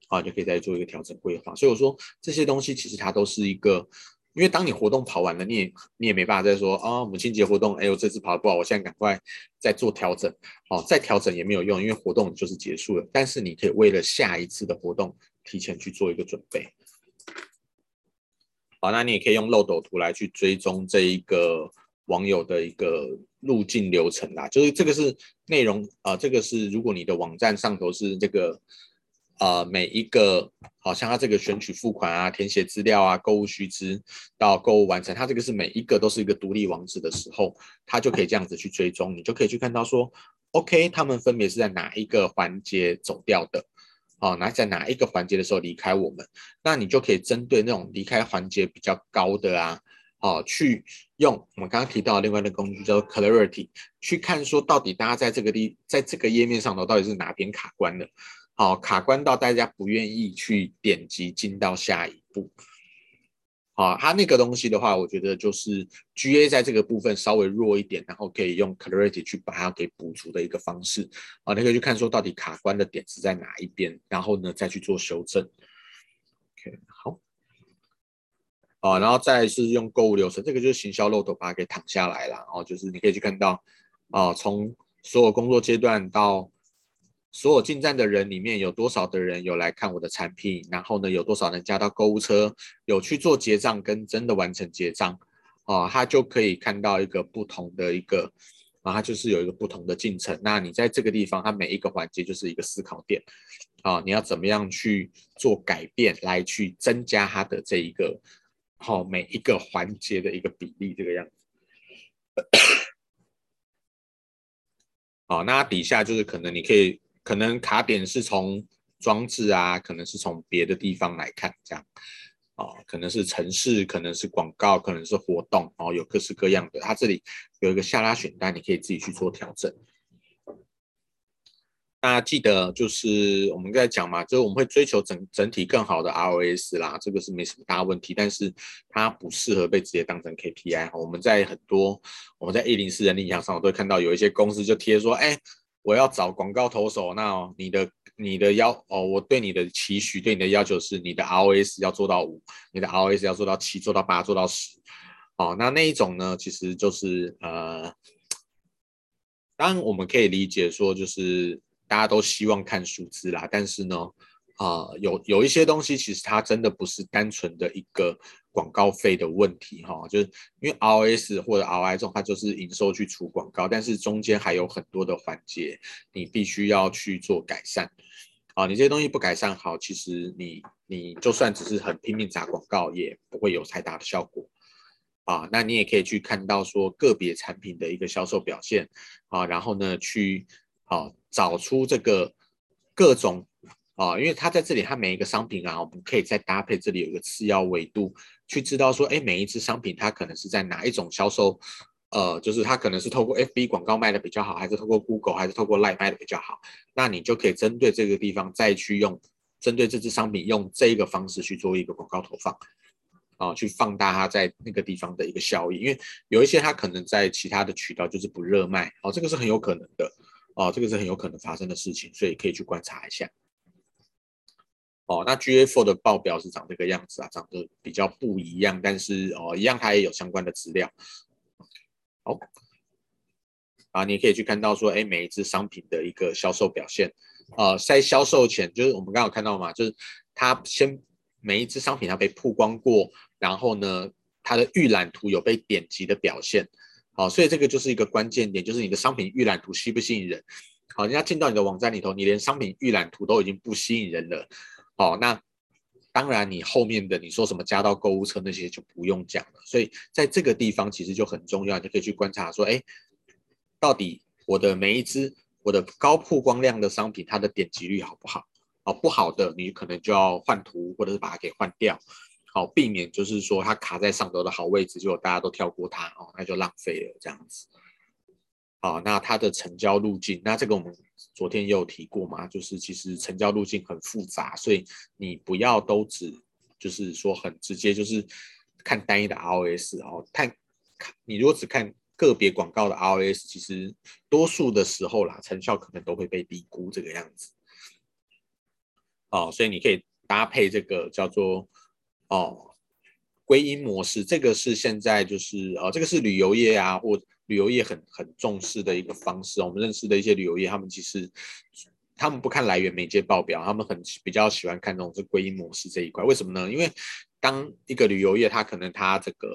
啊，就可以再做一个调整规划。所以我说这些东西其实它都是一个，因为当你活动跑完了，你也你也没办法再说啊，母亲节活动，哎，我这次跑得不好，我现在赶快再做调整，哦，再调整也没有用，因为活动就是结束了。但是你可以为了下一次的活动提前去做一个准备。好，那你也可以用漏斗图来去追踪这一个网友的一个路径流程啦。就是这个是内容啊、呃，这个是如果你的网站上头是这个呃每一个，好像它这个选取付款啊、填写资料啊、购物须知到购物完成，它这个是每一个都是一个独立网址的时候，它就可以这样子去追踪，你就可以去看到说，OK，他们分别是在哪一个环节走掉的。哦，那在哪一个环节的时候离开我们，那你就可以针对那种离开环节比较高的啊，哦，去用我们刚刚提到的另外的工具叫做 Clarity，去看说到底大家在这个地，在这个页面上头到底是哪边卡关了，好，卡关到大家不愿意去点击进到下一步。啊，它那个东西的话，我觉得就是 GA 在这个部分稍微弱一点，然后可以用 Clarity 去把它给补足的一个方式。啊，你可以去看说到底卡关的点是在哪一边，然后呢再去做修正。OK，好。啊，然后再是用购物流程，这个就是行销漏斗把它给躺下来了。哦就是你可以去看到，啊，从所有工作阶段到。所有进站的人里面有多少的人有来看我的产品？然后呢，有多少人加到购物车，有去做结账跟真的完成结账，啊，他就可以看到一个不同的一个，啊，他就是有一个不同的进程。那你在这个地方，它每一个环节就是一个思考点，啊，你要怎么样去做改变来去增加它的这一个，好，每一个环节的一个比例这个样子。好，那底下就是可能你可以。可能卡点是从装置啊，可能是从别的地方来看，这样，哦，可能是城市，可能是广告，可能是活动，哦，有各式各样的。它这里有一个下拉选单，你可以自己去做调整。那记得就是我们在讲嘛，就是我们会追求整整体更好的 ROS 啦，这个是没什么大问题，但是它不适合被直接当成 KPI。我们在很多我们在一零四人力银行上，我都会看到有一些公司就贴说，哎。我要找广告投手，那、你的你的要哦，我对你的期许，对你的要求是，你的 ROS 要做到五，你的 ROS 要做到七，做到八，做到十，哦，那那一种呢，其实就是呃，当然我们可以理解说，就是大家都希望看数字啦，但是呢。啊、有有一些东西，其实它真的不是单纯的一个广告费的问题哈，就是因为 ROS 或者 ROI 这种，它就是营收去除广告，但是中间还有很多的环节，你必须要去做改善。啊，你这些东西不改善好，其实你你就算只是很拼命砸广告，也不会有太大的效果。啊，那你也可以去看到说个别产品的一个销售表现啊，然后呢去啊找出这个各种。啊，因为它在这里，它每一个商品啊，我们可以再搭配这里有一个次要维度，去知道说，哎，每一只商品它可能是在哪一种销售，呃，就是它可能是透过 FB 广告卖的比较好，还是透过 Google，还是透过 Line 卖的比较好，那你就可以针对这个地方再去用，针对这只商品用这一个方式去做一个广告投放，啊，去放大它在那个地方的一个效益，因为有一些它可能在其他的渠道就是不热卖，哦，这个是很有可能的，哦，这个是很有可能发生的事情，所以可以去观察一下。哦，那 GA4 的报表是长这个样子啊，长得比较不一样，但是哦，一样它也有相关的资料。好，啊，你可以去看到说，哎，每一只商品的一个销售表现，呃，在销售前，就是我们刚好看到嘛，就是它先每一只商品它被曝光过，然后呢，它的预览图有被点击的表现。好，所以这个就是一个关键点，就是你的商品预览图吸不吸引人？好，人家进到你的网站里头，你连商品预览图都已经不吸引人了。哦，那当然，你后面的你说什么加到购物车那些就不用讲了。所以在这个地方其实就很重要，你可以去观察说，哎，到底我的每一只我的高曝光量的商品，它的点击率好不好？哦，不好的，你可能就要换图，或者是把它给换掉，好，避免就是说它卡在上头的好位置，结果大家都跳过它，哦，那就浪费了这样子。啊，那它的成交路径，那这个我们昨天也有提过嘛，就是其实成交路径很复杂，所以你不要都只就是说很直接，就是看单一的 ROS 哦，看看你如果只看个别广告的 ROS，其实多数的时候啦，成效可能都会被低估这个样子。哦，所以你可以搭配这个叫做哦归因模式，这个是现在就是呃、哦，这个是旅游业啊或。旅游业很很重视的一个方式，我们认识的一些旅游业，他们其实他们不看来源媒介报表，他们很比较喜欢看这种是归因模式这一块。为什么呢？因为当一个旅游业，它可能它这个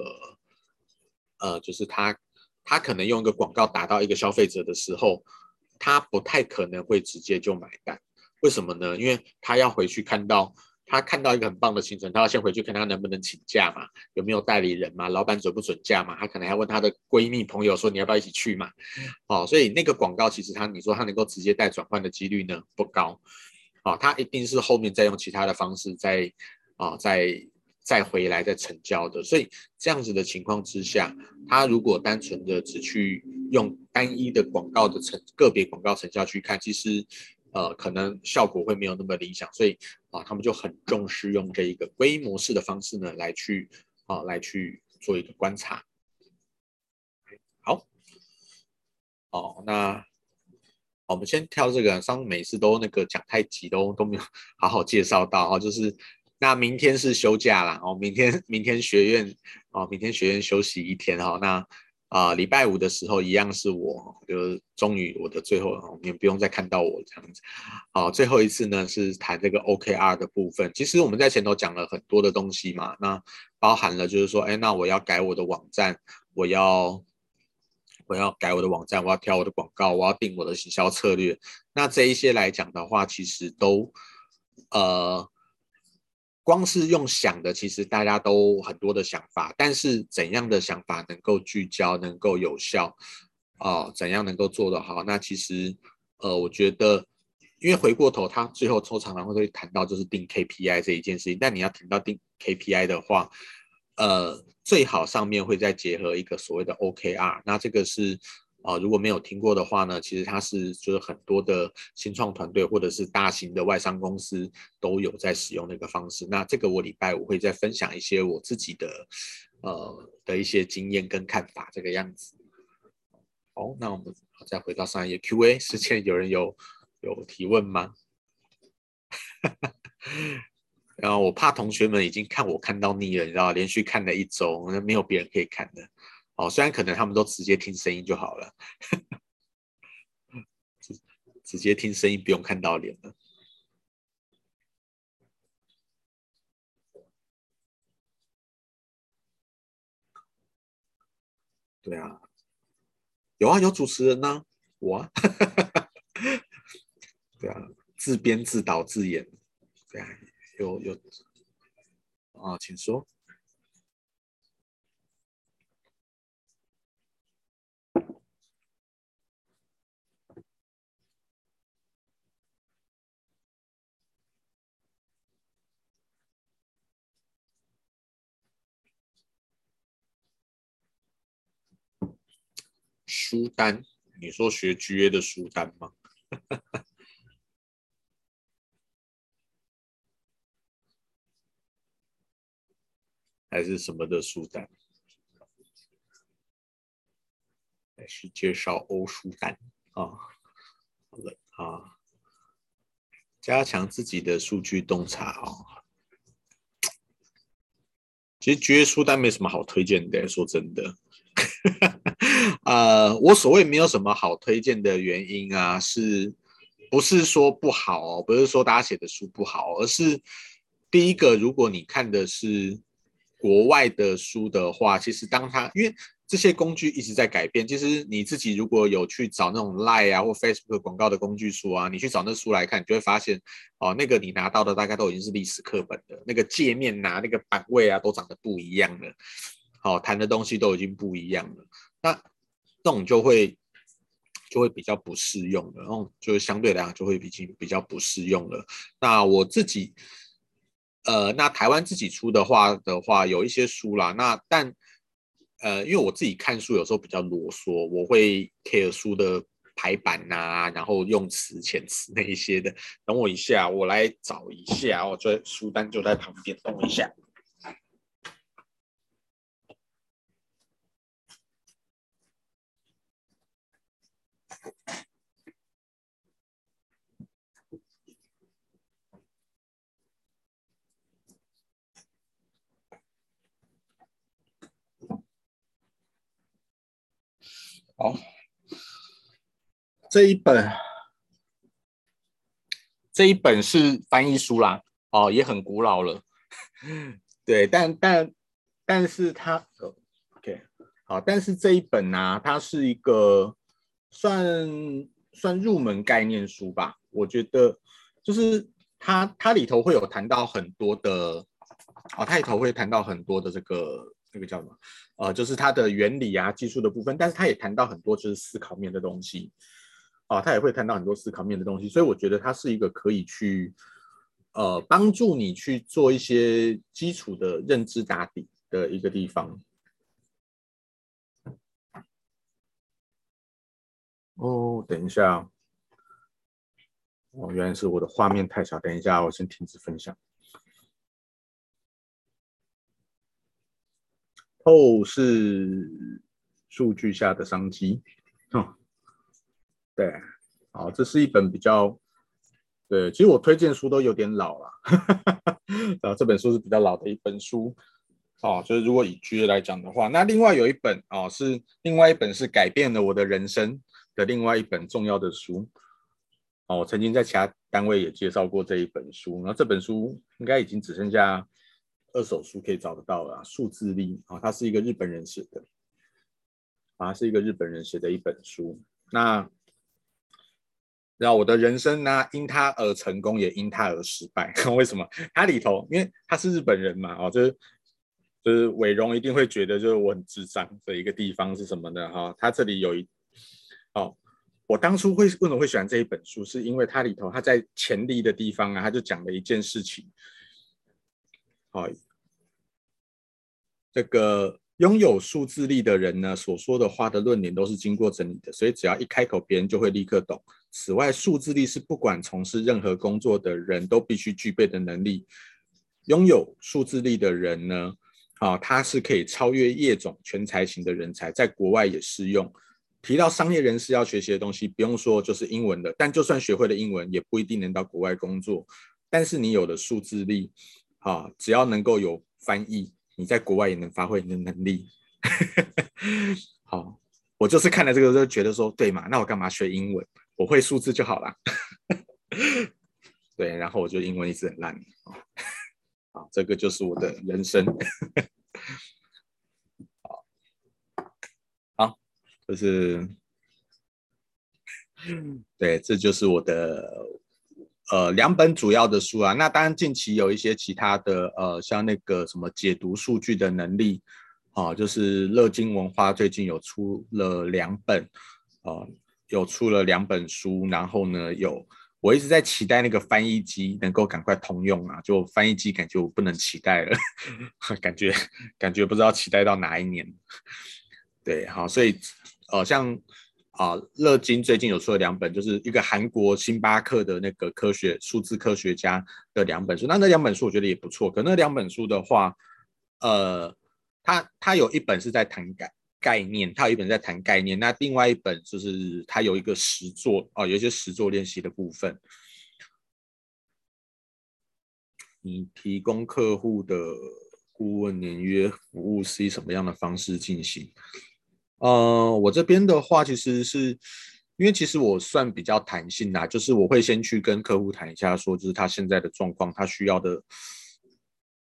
呃，就是它它可能用一个广告打到一个消费者的时候，他不太可能会直接就买单。为什么呢？因为他要回去看到。他看到一个很棒的行程，他要先回去看他能不能请假嘛，有没有代理人嘛，老板准不准假嘛？他可能还问他的闺蜜朋友说，你要不要一起去嘛？哦，所以那个广告其实他你说他能够直接带转换的几率呢不高，哦，他一定是后面再用其他的方式再啊再再回来再成交的。所以这样子的情况之下，他如果单纯的只去用单一的广告的成个别广告成效去看，其实。呃，可能效果会没有那么理想，所以啊，他们就很重视用这一个归因模式的方式呢，来去啊，来去做一个观察。好，哦，那我们先挑这个，上次每次都那个讲太急，都都没有好好介绍到啊，就是那明天是休假啦，哦，明天明天学院哦，明天学院休息一天哈，那。啊，礼拜五的时候一样是我，就是终于我的最后，你们不用再看到我这样子。好，最后一次呢是谈这个 OKR 的部分。其实我们在前头讲了很多的东西嘛，那包含了就是说，哎，那我要改我的网站，我要我要改我的网站，我要调我的广告，我要定我的行销策略。那这一些来讲的话，其实都呃。光是用想的，其实大家都很多的想法，但是怎样的想法能够聚焦，能够有效，哦，怎样能够做得好？那其实，呃，我觉得，因为回过头，他最后抽常常会谈到就是定 KPI 这一件事情，但你要谈到定 KPI 的话，呃，最好上面会再结合一个所谓的 OKR，那这个是。啊，如果没有听过的话呢，其实它是就是很多的新创团队或者是大型的外商公司都有在使用那个方式。那这个我礼拜五会再分享一些我自己的呃的一些经验跟看法，这个样子。好，那我们再回到上一页 Q&A 之前，有人有有提问吗？然后我怕同学们已经看我看到腻了，你知道，连续看了一周，没有别人可以看的。哦，虽然可能他们都直接听声音就好了，直直接听声音不用看到脸了。对啊，有啊，有主持人呢、我啊，对啊，自编自导自演，对啊，有有，啊，请说。书单，你说学 GA 的书单吗？还是什么的书单？还是介绍欧书单啊？好了啊，加强自己的数据洞察啊。其实 GA 书单没什么好推荐的，说真的。呃，我所谓没有什么好推荐的原因啊，是不是说不好哦？不是说大家写的书不好，而是第一个，如果你看的是国外的书的话，其实当它因为这些工具一直在改变，其实你自己如果有去找那种 Line 啊或 Facebook 广告的工具书啊，你去找那书来看，你就会发现哦，那个你拿到的大概都已经是历史课本的，那个界面呐、那个版位啊，都长得不一样了。哦，谈的东西都已经不一样了，那这种就会就会比较不适用了，然后就相对来讲就会比较比较不适用了。那我自己，呃，那台湾自己出的话的话，有一些书啦，那但呃，因为我自己看书有时候比较啰嗦，我会 care 书的排版呐、然后用词、遣词那一些的。等我一下，我来找一下，我这书单就在旁边。等我一下。好，这一本，这一本是翻译书啦，哦，也很古老了，对，但但但是它，OK，好，但是这一本呢、啊，它是一个算算入门概念书吧，我觉得就是它它里头会有谈到很多的，哦，它里头会谈到很多的这个。这个叫什么？呃，就是它的原理啊，技术的部分，但是他也谈到很多就是思考面的东西，啊，他也会谈到很多思考面的东西，所以我觉得它是一个可以去，呃，帮助你去做一些基础的认知打底的一个地方。哦，等一下，哦，原来是我的画面太小，等一下，我先停止分享。后是数据下的商机，哦，对，好，这是一本比较，对，其实我推荐书都有点老了，然后这本书是比较老的一本书，哦，就是如果以 GA 来讲的话，那另外有一本哦，是另外一本是改变了我的人生的另外一本重要的书，哦，我曾经在其他单位也介绍过这一本书，然后这本书应该已经只剩下。二手书可以找得到了，数字力啊，它是一个日本人写的，啊，是一个日本人写的一本书。那，然后我的人生呢，因他而成功，也因他而失败。为什么？它里头，因为他是日本人嘛，哦，就是就是伟荣一定会觉得，就是我很智障的一个地方是什么呢？哈，他这里有一，哦，我当初会为什么会喜欢这一本书，是因为它里头他在潜力的地方啊，他就讲了一件事情，好。这个拥有数字力的人呢，所说的话的论点都是经过整理的，所以只要一开口，别人就会立刻懂。此外，数字力是不管从事任何工作的人都必须具备的能力。拥有数字力的人呢，啊，他是可以超越业种全才型的人才，在国外也适用。提到商业人士要学习的东西，不用说就是英文的，但就算学会了英文，也不一定能到国外工作。但是你有了数字力，啊，只要能够有翻译。你在国外也能发挥你的能力，好，我就是看了这个就觉得说，对嘛，那我干嘛学英文？我会数字就好了，对，然后我就英文一直很烂，啊，这个就是我的人生，好，好，就是，对，这就是我的。呃，两本主要的书啊，那当然近期有一些其他的，呃，像那个什么解读数据的能力，啊，就是乐金文化最近有出了两本，啊，有出了两本书，然后呢，有我一直在期待那个翻译机能够赶快通用啊，就翻译机感觉我不能期待了，感觉感觉不知道期待到哪一年，对，好，所以，呃，像。啊，乐金最近有出了两本，就是一个韩国星巴克的那个科学数字科学家的两本书。那那两本书我觉得也不错。可那两本书的话，呃，他他有一本是在谈概概念，他有一本在谈概念。那另外一本就是他有一个实作啊，有一些实作练习的部分。你提供客户的顾问年约服务是以什么样的方式进行？呃，我这边的话，其实是因为其实我算比较弹性啦，就是我会先去跟客户谈一下，说就是他现在的状况，他需要的，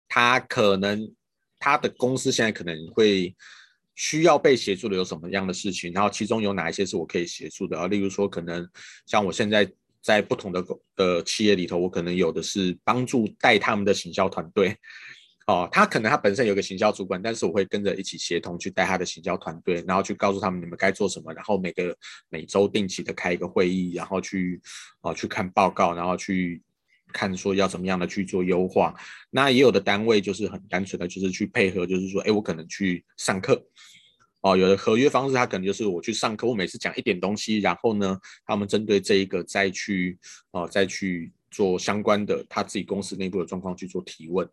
他可能他的公司现在可能会需要被协助的有什么样的事情，然后其中有哪一些是我可以协助的啊？例如说，可能像我现在在不同的的企业里头，我可能有的是帮助带他们的行销团队。哦，他可能他本身有个行销主管，但是我会跟着一起协同去带他的行销团队，然后去告诉他们你们该做什么，然后每个每周定期的开一个会议，然后去哦去看报告，然后去看说要怎么样的去做优化。那也有的单位就是很单纯的，就是去配合，就是说，哎，我可能去上课。哦，有的合约方式，他可能就是我去上课，我每次讲一点东西，然后呢，他们针对这一个再去哦，再去做相关的他自己公司内部的状况去做提问。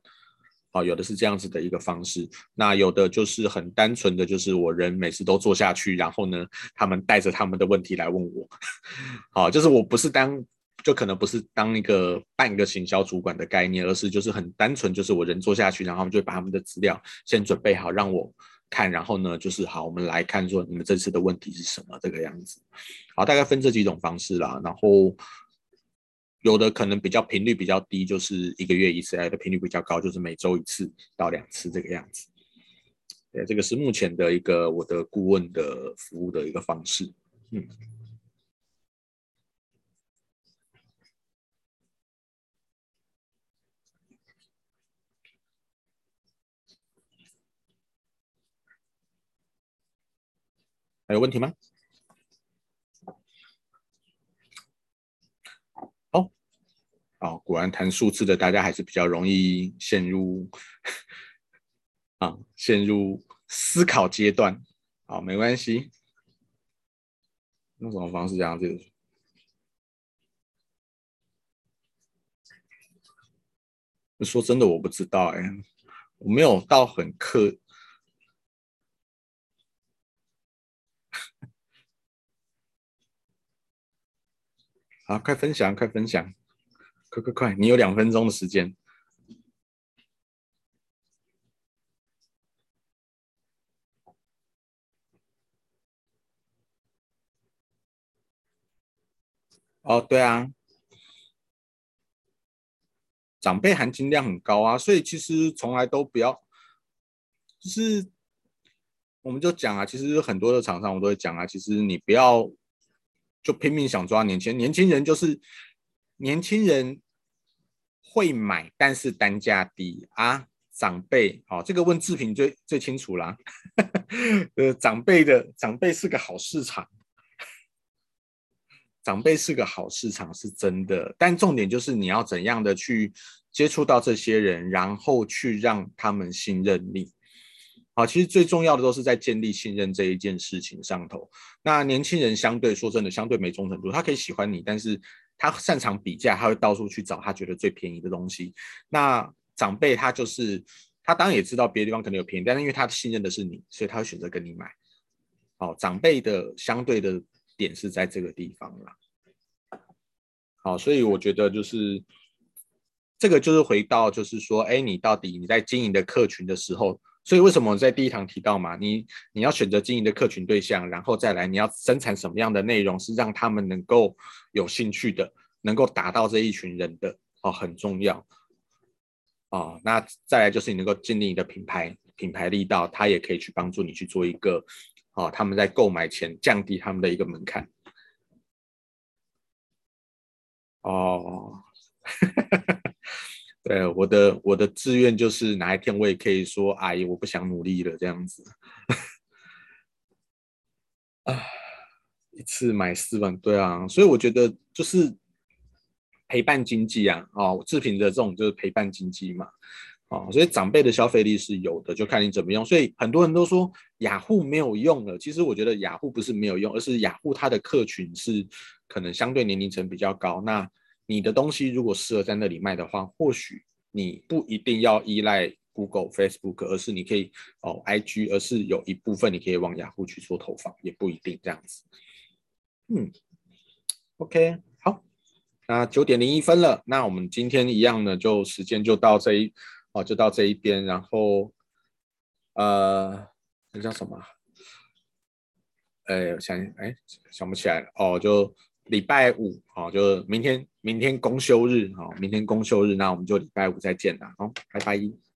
哦，有的是这样子的一个方式，那有的就是很单纯的，就是我人每次都坐下去，然后呢，他们带着他们的问题来问我。好，就是我不是当，就可能不是当一个半个行销主管的概念，而是就是很单纯，就是我人坐下去，然后就把他们的资料先准备好让我。看，然后呢，就是好，我们来看说你们这次的问题是什么这个样子。好，大概分这几种方式啦。然后有的可能比较频率比较低，就是一个月一次；有的频率比较高，就是每周一次到两次这个样子。对，这个是目前的一个我的顾问的服务的一个方式。嗯。还有问题吗？哦，好，果然谈数字的大家还是比较容易陷入啊，陷入思考阶段。好，没关系，用什么方式这样子？说真的，我不知道哎，我没有到很刻。好，快分享，快分享，快快快！你有两分钟的时间。哦，对啊，长辈含金量很高啊，所以其实从来都不要，就是我们就讲啊，其实很多的厂商我都会讲啊，其实你不要。就拼命想抓年轻，年轻人就是年轻人会买，但是单价低啊。长辈，好，这个问志平最最清楚啦。呃，长辈的长辈是个好市场，长辈是个好市场是真的，但重点就是你要怎样的去接触到这些人，然后去让他们信任你。好，其实最重要的都是在建立信任这一件事情上头。那年轻人相对说真的，相对没忠诚度，他可以喜欢你，但是他擅长比价，他会到处去找他觉得最便宜的东西。那长辈他就是，他当然也知道别的地方可能有便宜，但是因为他信任的是你，所以他会选择跟你买。好，长辈的相对的点是在这个地方啦。好，所以我觉得就是这个就是回到就是说，哎，你到底你在经营的客群的时候。所以为什么我在第一堂提到嘛？你你要选择经营的客群对象，然后再来你要生产什么样的内容是让他们能够有兴趣的，能够达到这一群人的哦，很重要哦。那再来就是你能够建立你的品牌品牌力道，它也可以去帮助你去做一个哦，他们在购买前降低他们的一个门槛哦。对，我的我的志愿就是哪一天我也可以说，阿姨，我不想努力了这样子。啊，一次买四万，对啊，所以我觉得就是陪伴经济啊，哦，志平的这种就是陪伴经济嘛，哦，所以长辈的消费力是有的，就看你怎么用。所以很多人都说雅虎没有用了，其实我觉得雅虎不是没有用，而是雅虎它的客群是可能相对年龄层比较高，那。你的东西如果适合在那里卖的话，或许你不一定要依赖 Google、Facebook，而是你可以哦 IG，而是有一部分你可以往雅虎去做投放，也不一定这样子。嗯，OK，好，那九点零一分了，那我们今天一样呢，就时间就到这一哦，就到这一边，然后呃，那叫什么？哎，想哎想不起来了哦，就。礼拜五，好，就明天，明天公休日，好，明天公休日，那我们就礼拜五再见啦，好，拜拜。